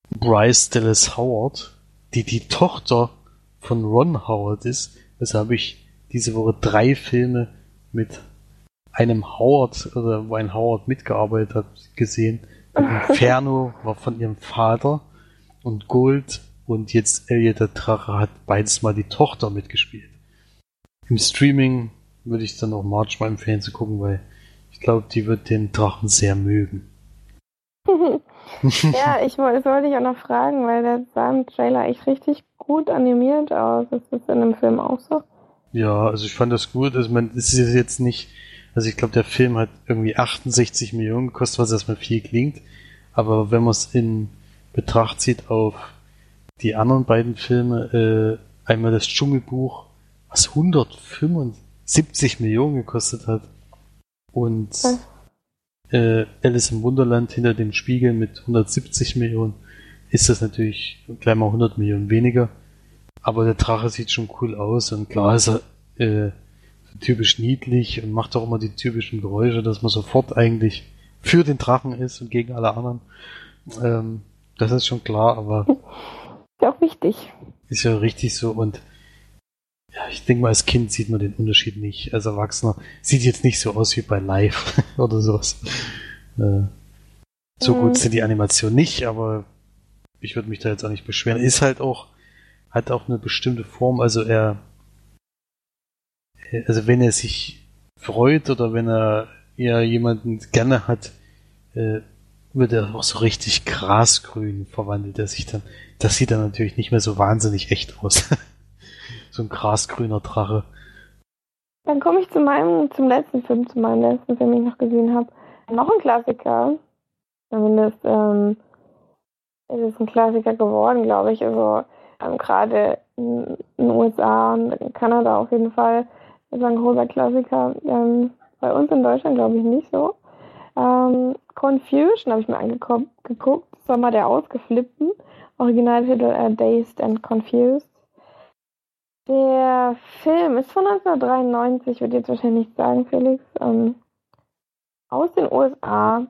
Bryce Dallas Howard, die die Tochter von Ron Howard ist. Deshalb habe ich diese Woche drei Filme mit einem Howard oder wo ein Howard mitgearbeitet hat gesehen. Inferno war von ihrem Vater und Gold und jetzt Elliot der Drache hat beides mal die Tochter mitgespielt. Im Streaming würde ich dann auch Marge mal empfehlen zu gucken, weil ich glaube, die wird den Drachen sehr mögen. <laughs> <laughs> ja, ich wollte, das wollte ich auch noch fragen, weil der sah im Trailer echt richtig gut animiert aus. Ist das in dem Film auch so? Ja, also ich fand das gut. Also man, es ist jetzt nicht, also ich glaube, der Film hat irgendwie 68 Millionen gekostet, was erstmal viel klingt. Aber wenn man es in Betracht zieht auf die anderen beiden Filme, äh, einmal das Dschungelbuch, was 175 Millionen gekostet hat und Was? Äh, Alice im Wunderland hinter dem Spiegel mit 170 Millionen, ist das natürlich gleich mal 100 Millionen weniger. Aber der Drache sieht schon cool aus und klar ist er äh, typisch niedlich und macht auch immer die typischen Geräusche, dass man sofort eigentlich für den Drachen ist und gegen alle anderen. Ähm, das ist schon klar, aber Ist ja auch wichtig. ist ja richtig so und ja, ich denke mal, als Kind sieht man den Unterschied nicht. Als Erwachsener sieht jetzt nicht so aus wie bei Live <laughs> oder sowas. Äh, so Mhm. gut sind die Animationen nicht, aber ich würde mich da jetzt auch nicht beschweren. Ist halt auch, hat auch eine bestimmte Form, also er, also wenn er sich freut oder wenn er eher jemanden gerne hat, äh, wird er auch so richtig grasgrün verwandelt er sich dann. Das sieht dann natürlich nicht mehr so wahnsinnig echt aus. <laughs> so ein grasgrüner Drache. Dann komme ich zu meinem, zum letzten Film, zu meinem letzten Film, den ich noch gesehen habe. Noch ein Klassiker. Zumindest ähm, ist es ein Klassiker geworden, glaube ich. Also ähm, gerade in den USA und in Kanada auf jeden Fall ist ein großer Klassiker. Ähm, bei uns in Deutschland glaube ich nicht so. Ähm, Confusion habe ich mir angeguckt. Mal der Ausgeflippten. Originaltitel äh, Dazed and Confused. Der Film ist von 1993, würde jetzt wahrscheinlich nicht sagen, Felix. Ähm, aus den USA.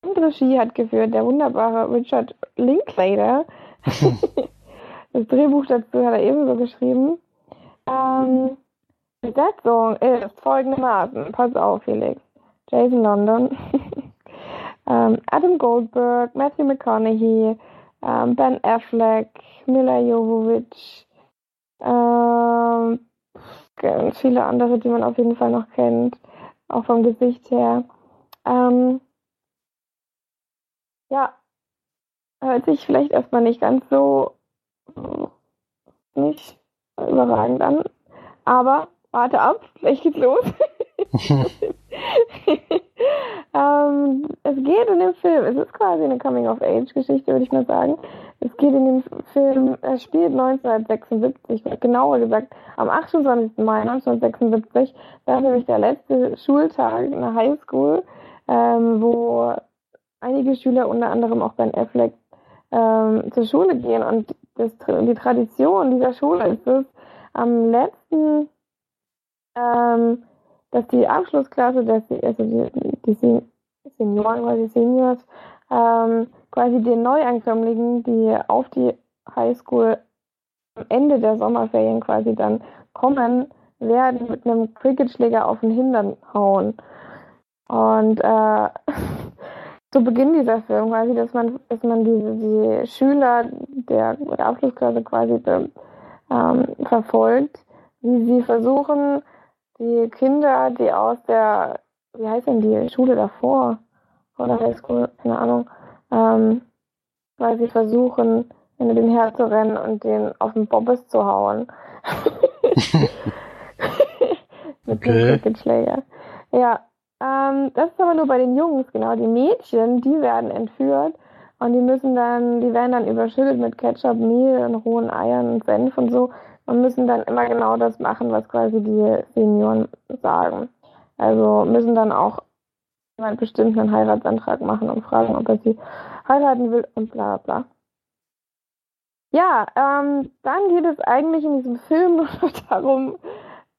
Und Regie hat geführt der wunderbare Richard Linklater. <laughs> das Drehbuch dazu hat er ebenso geschrieben. Ähm, Besetzung ist folgendermaßen. Pass auf, Felix. Jason London, <laughs> ähm, Adam Goldberg, Matthew McConaughey, ähm, Ben Affleck, Mila Jovovich, ähm, ganz viele andere, die man auf jeden Fall noch kennt, auch vom Gesicht her. Ähm, ja, hört sich vielleicht erstmal nicht ganz so nicht überragend an, aber warte ab, gleich geht's los. <laughs> <laughs> ähm, es geht in dem Film, es ist quasi eine Coming-of-Age-Geschichte, würde ich mal sagen. Es geht in dem Film, er spielt 1976, genauer gesagt am 28. Mai 1976. Da ist nämlich der letzte Schultag in der Highschool, ähm, wo einige Schüler, unter anderem auch Ben Affleck, ähm, zur Schule gehen. Und das, die Tradition dieser Schule ist es, am letzten, ähm, dass die Abschlussklasse, dass die, also die, die Senioren, quasi Seniors, ähm, quasi den Neuankömmlingen, die auf die Highschool am Ende der Sommerferien quasi dann kommen, werden mit einem Cricketschläger auf den Hintern hauen. Und äh, <laughs> zu Beginn dieser Film quasi, dass man, dass man diese die Schüler der, der Abschlussklasse quasi ähm, verfolgt, wie sie versuchen, die Kinder, die aus der, wie heißt denn die Schule davor, vor der Highschool, keine Ahnung, ähm, weil sie versuchen, hinter den herzurennen und den auf den Bobbes zu hauen. <laughs> Mit Okay. dem Cricketschläger. Ja, ähm, das ist aber nur bei den Jungs, genau. Die Mädchen, die werden entführt Und die müssen dann, die werden dann überschüttet mit Ketchup, Mehl und rohen Eiern und Senf und so und müssen dann immer genau das machen, was quasi die Senioren sagen. Also müssen dann auch jemand bestimmt einen Heiratsantrag machen und fragen, ob er sie heiraten will und bla bla. Ja, ähm, dann geht es eigentlich in diesem Film <laughs> nur darum,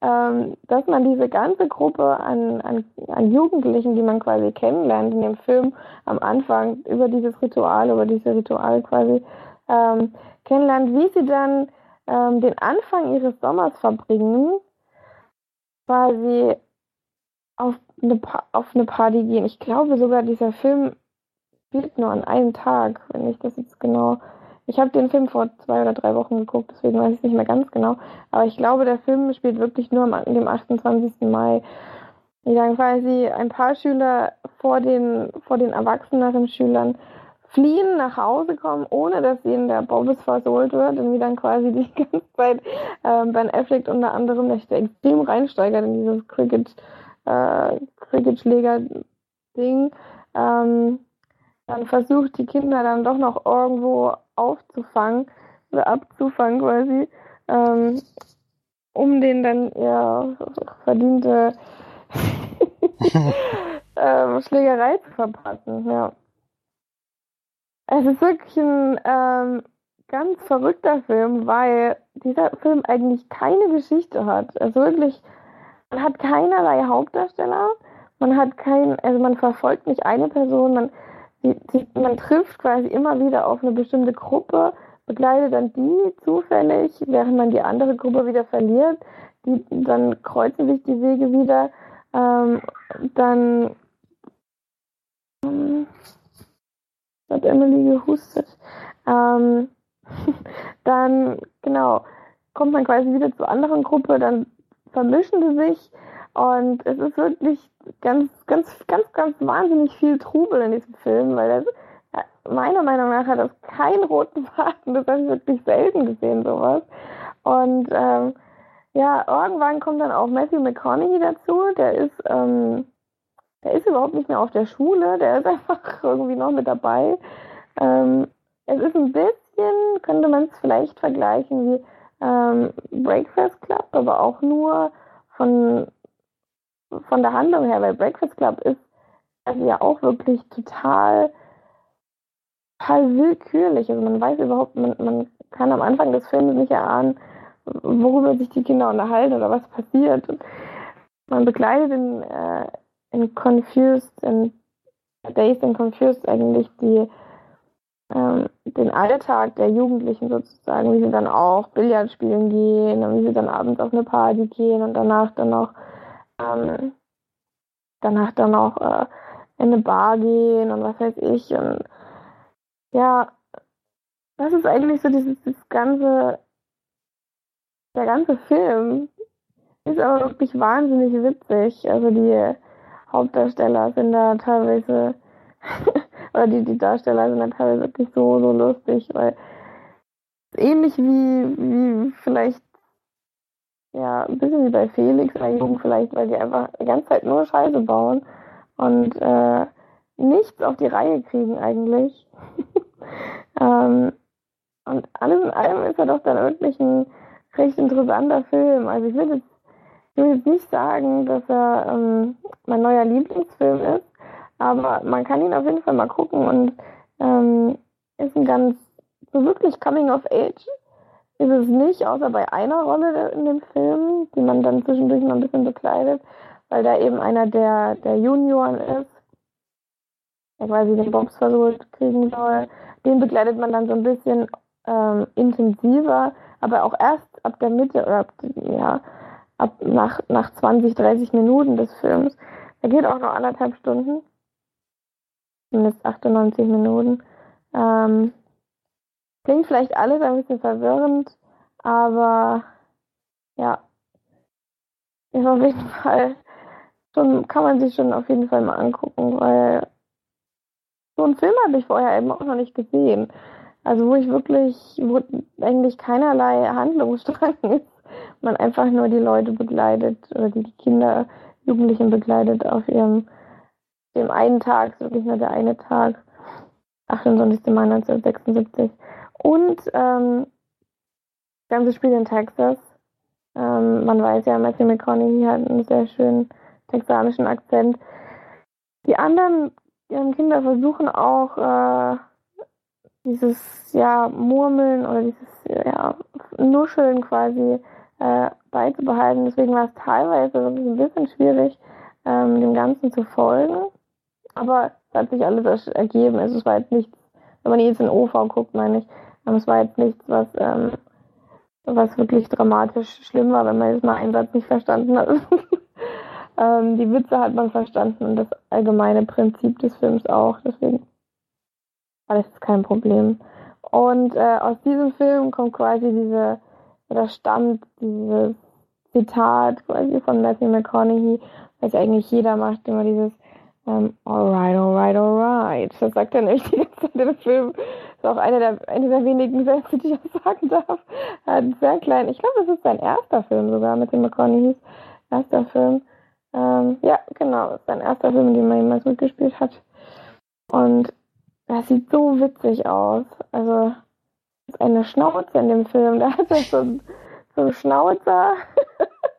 ähm, dass man diese ganze Gruppe an, an, an Jugendlichen, die man quasi kennenlernt in dem Film am Anfang, über dieses Ritual, über diese Ritual quasi ähm, kennenlernt, wie sie dann ähm, den Anfang ihres Sommers verbringen, quasi eine, auf eine Party gehen. Ich glaube sogar, dieser Film spielt nur an einem Tag, wenn ich das jetzt genau ich habe den Film vor zwei oder drei Wochen geguckt, deswegen weiß ich nicht mehr ganz genau. Aber ich glaube, der Film spielt wirklich nur am dem 28. Mai. Die dann quasi ein paar Schüler vor den, vor den erwachseneren Schülern fliehen, nach Hause kommen, ohne dass ihnen der Bobbes versohlt wird und wie dann quasi die ganze Zeit äh, Ben Affleck unter anderem, der extrem reinsteigert in dieses Cricket, äh, Cricket-Schläger-Ding, ähm, dann versucht die Kinder dann doch noch irgendwo aufzufangen oder abzufangen quasi, ähm, um den dann ja verdiente <laughs> ähm, Schlägerei zu verpassen, ja. Es ist wirklich ein ähm, ganz verrückter Film, weil dieser Film eigentlich keine Geschichte hat. Also wirklich, man hat keinerlei Hauptdarsteller, man hat kein, also man verfolgt nicht eine Person, man die, die, man trifft quasi immer wieder auf eine bestimmte Gruppe, begleitet dann die zufällig, während man die andere Gruppe wieder verliert. Die, dann kreuzen sich die Wege wieder. Ähm, dann ähm, hat Emily gehustet. Ähm, <laughs> dann, genau, kommt man quasi wieder zur anderen Gruppe, dann vermischen sie sich und es ist wirklich ganz, ganz, ganz, ganz wahnsinnig viel Trubel in diesem Film, weil das, meiner Meinung nach hat das keinen roten Faden. Das habe ich wirklich selten gesehen, sowas. Und ähm, ja, irgendwann kommt dann auch Matthew McConaughey dazu. Der ist, ähm, der ist überhaupt nicht mehr auf der Schule. Der ist <laughs> einfach irgendwie noch mit dabei. Ähm, es ist ein bisschen, könnte man es vielleicht vergleichen wie ähm, Breakfast Club, aber auch nur von von der Handlung her, weil Breakfast Club ist also ja auch wirklich total, total willkürlich. Also man weiß überhaupt, man, man kann am Anfang des Films nicht erahnen, worüber sich die Kinder unterhalten oder was passiert. Und man begleitet in, äh, in Confused, in Days and Confused eigentlich die, ähm, den Alltag der Jugendlichen sozusagen, wie sie dann auch Billard spielen gehen und wie sie dann abends auf eine Party gehen und danach dann noch ähm, danach dann auch äh, in eine Bar gehen und was weiß ich. Und ja, das ist eigentlich so dieses, dieses ganze, der ganze Film ist aber wirklich wahnsinnig witzig. Also die Hauptdarsteller sind da teilweise, <laughs> oder die, die Darsteller sind da teilweise wirklich so, so lustig, weil ähnlich wie, wie vielleicht ja, ein bisschen wie bei Felix bei Jugend vielleicht, weil die einfach die ganze Zeit nur Scheiße bauen und äh, nichts auf die Reihe kriegen eigentlich. <laughs> ähm, und alles in allem ist er doch dann wirklich ein recht interessanter Film. Also ich will jetzt, ich will jetzt nicht sagen, dass er ähm, mein neuer Lieblingsfilm ist, aber man kann ihn auf jeden Fall mal gucken und ähm, ist ein ganz so wirklich Coming of Age ist es nicht, außer bei einer Rolle in dem Film, die man dann zwischendurch noch ein bisschen bekleidet, weil da eben einer der, der Junioren ist, der quasi den Bobs versucht kriegen soll. Den begleitet man dann so ein bisschen ähm, intensiver, aber auch erst ab der Mitte oder ab, ja, ab nach, nach 20, 30 Minuten des Films. Der geht auch noch anderthalb Stunden. Zumindest 98 Minuten. Ähm, Klingt vielleicht alles ein bisschen verwirrend, aber ja, ist auf jeden Fall schon, kann man sich schon auf jeden Fall mal angucken, weil so einen Film habe ich vorher eben auch noch nicht gesehen. Also wo ich wirklich, wo eigentlich keinerlei Handlungsstrang ist, man einfach nur die Leute begleitet oder die Kinder, Jugendlichen begleitet auf ihrem dem einen Tag, wirklich nur der eine Tag. 28. Mai 1976. Und ähm, das ganze Spiel in Texas. Ähm, man weiß ja, Matthew McConaughey hat einen sehr schönen texanischen Akzent. Die anderen ähm, Kinder versuchen auch äh, dieses ja Murmeln oder dieses ja Nuscheln quasi äh, beizubehalten. Deswegen war es teilweise wirklich ein bisschen schwierig, ähm, dem Ganzen zu folgen. Aber es hat sich alles ergeben. Also es war jetzt nichts, wenn man jetzt in OV guckt, meine ich, es war jetzt nichts, was, ähm, was wirklich dramatisch schlimm war, wenn man jetzt mal einen Satz nicht verstanden hat. <laughs> ähm, die Witze hat man verstanden und das allgemeine Prinzip des Films auch. Deswegen war das kein Problem. Und äh, aus diesem Film kommt quasi diese, oder stammt dieses Zitat quasi von Matthew McConaughey, was eigentlich jeder macht, immer dieses ähm, alright, alright, alright. Das sagt er nämlich die ganze Zeit im Film. Das ist auch einer der, eine der wenigen Sätze, die ich sagen darf. Hat sehr klein, ich glaube, das ist sein erster Film sogar mit dem McConaughey's erster Film. Ähm, ja, genau, das ist sein erster Film, in dem er jemals mitgespielt hat. Und das sieht so witzig aus. Also, ist eine Schnauze in dem Film. Da hat er so, so einen Schnauzer.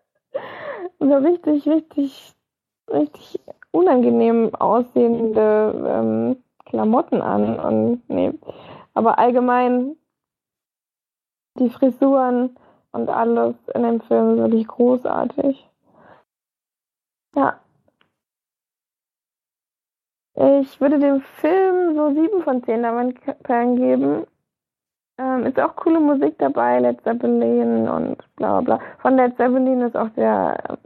<laughs> so richtig, richtig, richtig unangenehm aussehende ähm, Klamotten an. Und nee. Aber allgemein die Frisuren und alles in dem Film ist wirklich großartig. Ja. Ich würde dem Film so 7 von 10 Perlen geben. Ähm, ist auch coole Musik dabei, Led Zeppelin und bla bla bla. Von Led Zeppelin ist auch der,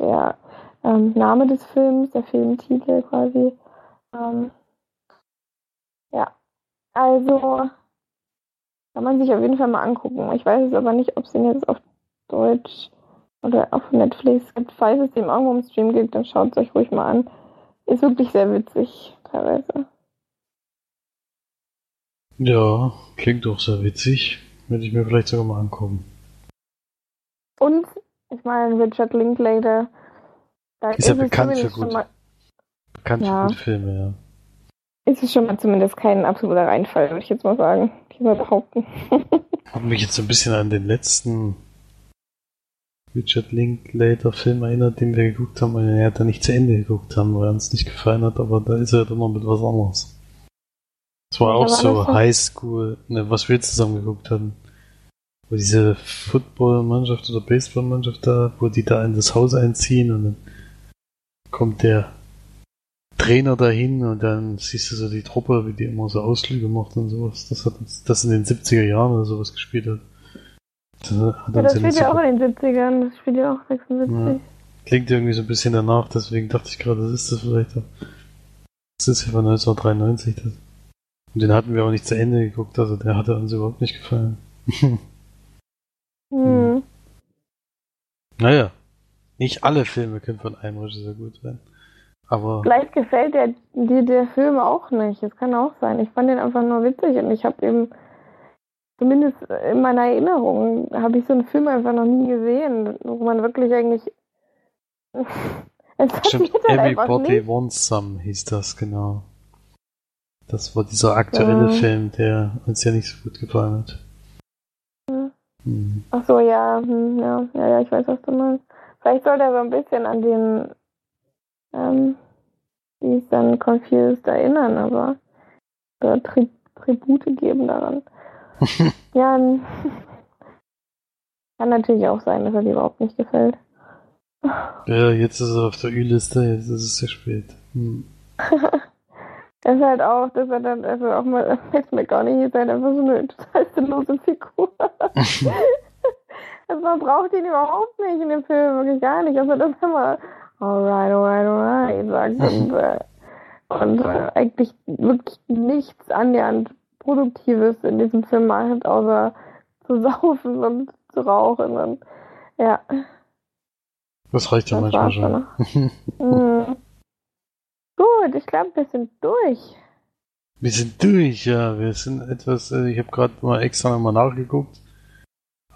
der ähm, Name des Films, der Filmtitel quasi. Ähm, ja, also kann man sich auf jeden Fall mal angucken. Ich weiß es aber nicht, ob es den jetzt auf Deutsch oder auf Netflix gibt. Falls es den irgendwo im Stream gibt, dann schaut es euch ruhig mal an. Ist wirklich sehr witzig, teilweise. Ja, klingt doch sehr witzig. Würde ich mir vielleicht sogar mal angucken. Und, ich meine, Richard Linklater da ist, ist ja bekannt für gut. Mal, bekannt ja. für gute Filme, ja. Ist es schon mal zumindest kein absoluter Reinfall, würde ich jetzt mal sagen. Ich mal behaupten. <laughs> Hat mich jetzt so ein bisschen an den letzten Richard Linklater Film erinnert, den wir geguckt haben, weil er da nicht zu Ende geguckt haben, weil er uns nicht gefallen hat, aber da ist er dann noch mit was anderes. Das war auch so Highschool, ne, was wir zusammen geguckt haben. Wo diese Football-Mannschaft oder Baseball-Mannschaft da, wo die da in das Haus einziehen und dann kommt der Trainer dahin und dann siehst du so die Truppe, wie die immer so Ausflüge macht und sowas. Das hat uns, das in den 70er Jahren oder sowas gespielt hat. Das, hat ja, das spielt ja auch in den 70ern, das spielt ja auch 76. Ja. Klingt irgendwie so ein bisschen danach, deswegen dachte ich gerade, das ist das vielleicht. Das ist ja von 1993. Das. Und den hatten wir auch nicht zu Ende geguckt, also der hatte uns überhaupt nicht gefallen. <laughs> hm. Naja, nicht alle Filme können von einem Regisseur gut sein. Aber. Vielleicht gefällt der, dir der Film auch nicht. Das kann auch sein. Ich fand den einfach nur witzig und ich habe eben, zumindest in meiner Erinnerung, habe ich so einen Film einfach noch nie gesehen, wo man wirklich eigentlich. <laughs> Stimmt, halt Everybody Wants Some hieß das, genau. Das war dieser aktuelle ja. Film, der uns ja nicht so gut gefallen hat. Hm. Ach so, ja, hm, ja, ja, ja, ich weiß, was du meinst. Vielleicht soll der so ein bisschen an den, ähm, wie es dann Confused erinnern, aber oder Tri Tribute geben daran. <laughs> ja, kann natürlich auch sein, dass er dir überhaupt nicht gefällt. Ja, jetzt ist er auf der Ü-Liste, jetzt ist es sehr spät. Hm. das <laughs> ist halt auch, dass er dann, also auch mal, <laughs> jetzt mir gar nicht, ist halt einfach so eine total sinnlose Figur. Also man braucht ihn überhaupt nicht in dem Film, wirklich gar nicht. Also das immer alright, alright, alright sagt <laughs> und, äh, und äh, eigentlich wirklich nichts annähernd Produktives in diesem Film macht, außer zu saufen und zu rauchen und ja. Das reicht ja das manchmal schon. <laughs> mhm. Gut, ich glaube, wir sind durch. Wir sind durch, ja. Wir sind etwas, äh, ich habe gerade mal extra nochmal nachgeguckt.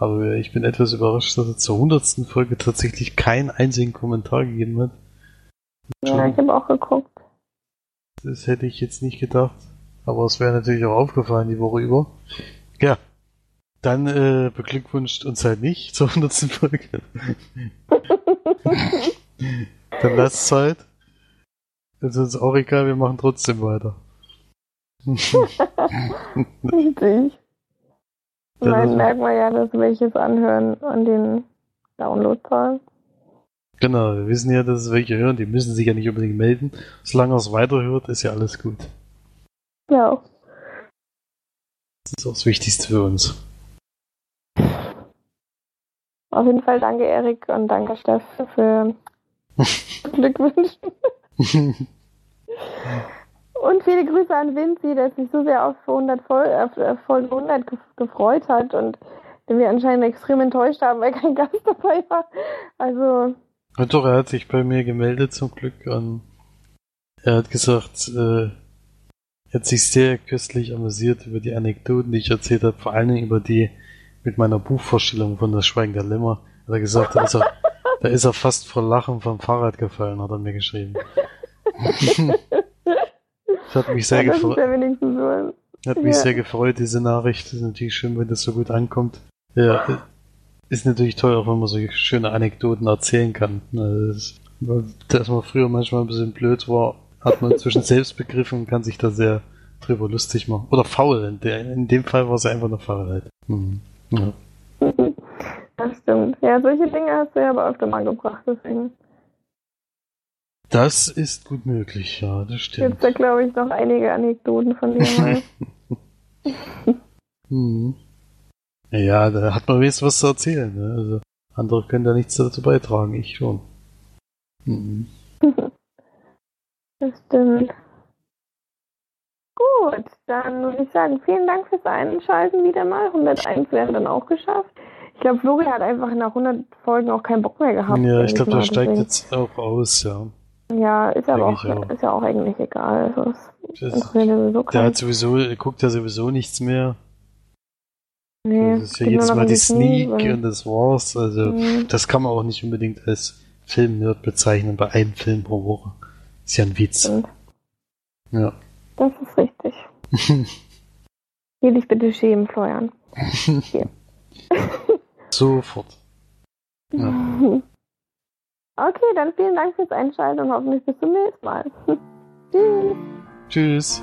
Aber ich bin etwas überrascht, dass er zur hundertsten Folge tatsächlich keinen einzigen Kommentar gegeben hat. Ja, ich habe auch geguckt. Das hätte ich jetzt nicht gedacht. Aber es wäre natürlich auch aufgefallen die Woche über. Ja. Dann äh, beglückwünscht uns halt nicht zur 100. Folge. <laughs> Dann lasst Zeit. Das ist uns auch egal, wir machen trotzdem weiter. <laughs> Richtig. Dann Dann ist- merkt man ja, dass welches anhören an den Downloadzahlen. Genau, wir wissen ja, dass es welche hören, die müssen sich ja nicht unbedingt melden. Solange er es weiterhört, ist ja alles gut. Ja. Das ist auch das Wichtigste für uns. Auf jeden Fall danke Erik und danke Steff für <laughs> Glückwünsche. <laughs> Und viele Grüße an Vinci, der sich so sehr auf, 100 Fol auf äh, Folge 100 ge gefreut hat und den wir anscheinend extrem enttäuscht haben, weil kein <laughs> Gast dabei war. Also, Ja, doch, er hat sich bei mir gemeldet zum Glück und er hat gesagt, äh, er hat sich sehr köstlich amüsiert über die Anekdoten, die ich erzählt habe, vor allen Dingen über die mit meiner Buchvorstellung von Das Schweigen der Lämmer. Hat er gesagt, da ist er, da ist er fast vor Lachen vom Fahrrad gefallen, hat er mir geschrieben. <laughs> das hat mich sehr ja, gefreut. so. Hat mich Ja. sehr gefreut, diese Nachricht. Das ist natürlich schön, wenn das so gut ankommt. Ja, ist natürlich toll, auch wenn man so schöne Anekdoten erzählen kann. Also das- Dass man früher manchmal ein bisschen blöd war, hat man inzwischen selbst begriffen und kann sich da sehr drüber lustig machen. Oder faul. In, der, in dem Fall war es einfach eine Faulheit. Mhm. Ja. <laughs> Das stimmt. Ja, solche Dinge hast du ja aber öfter mal gebracht, deswegen Das ist gut möglich, ja, das gibt stimmt. da, glaube ich, noch einige Anekdoten von dir. <laughs> Mhm. Ja, da hat man wenigstens was zu erzählen. Ne? Also, andere können da nichts dazu beitragen, ich schon. Mhm. <laughs> Das stimmt. Gut, dann würde ich sagen, vielen Dank fürs Einschalten wieder mal. 101 wäre dann auch geschafft. Ich glaube, Flori hat einfach nach 100 Folgen auch keinen Bock mehr gehabt. Ja, ich glaube, der steigt jetzt auch aus, ja. Ja, ist aber auch, auch. ist ja auch eigentlich egal. Also, es Das, sowieso der hat sowieso, er guckt ja sowieso nichts mehr. Nee, das ist ja jedes noch Mal die Sneak Sneak und das war's. Also, Mhm. das kann man auch nicht unbedingt als Filmnerd bezeichnen, bei einem Film pro Woche. Ist ja ein Witz. Stimmt. Ja. Das ist richtig. <laughs> Geh dich bitte schämen, Florian. <laughs> Sofort. Ja. <laughs> Okay, dann vielen Dank fürs Einschalten und hoffentlich bis zum nächsten Mal. <laughs> Tschüss. Tschüss.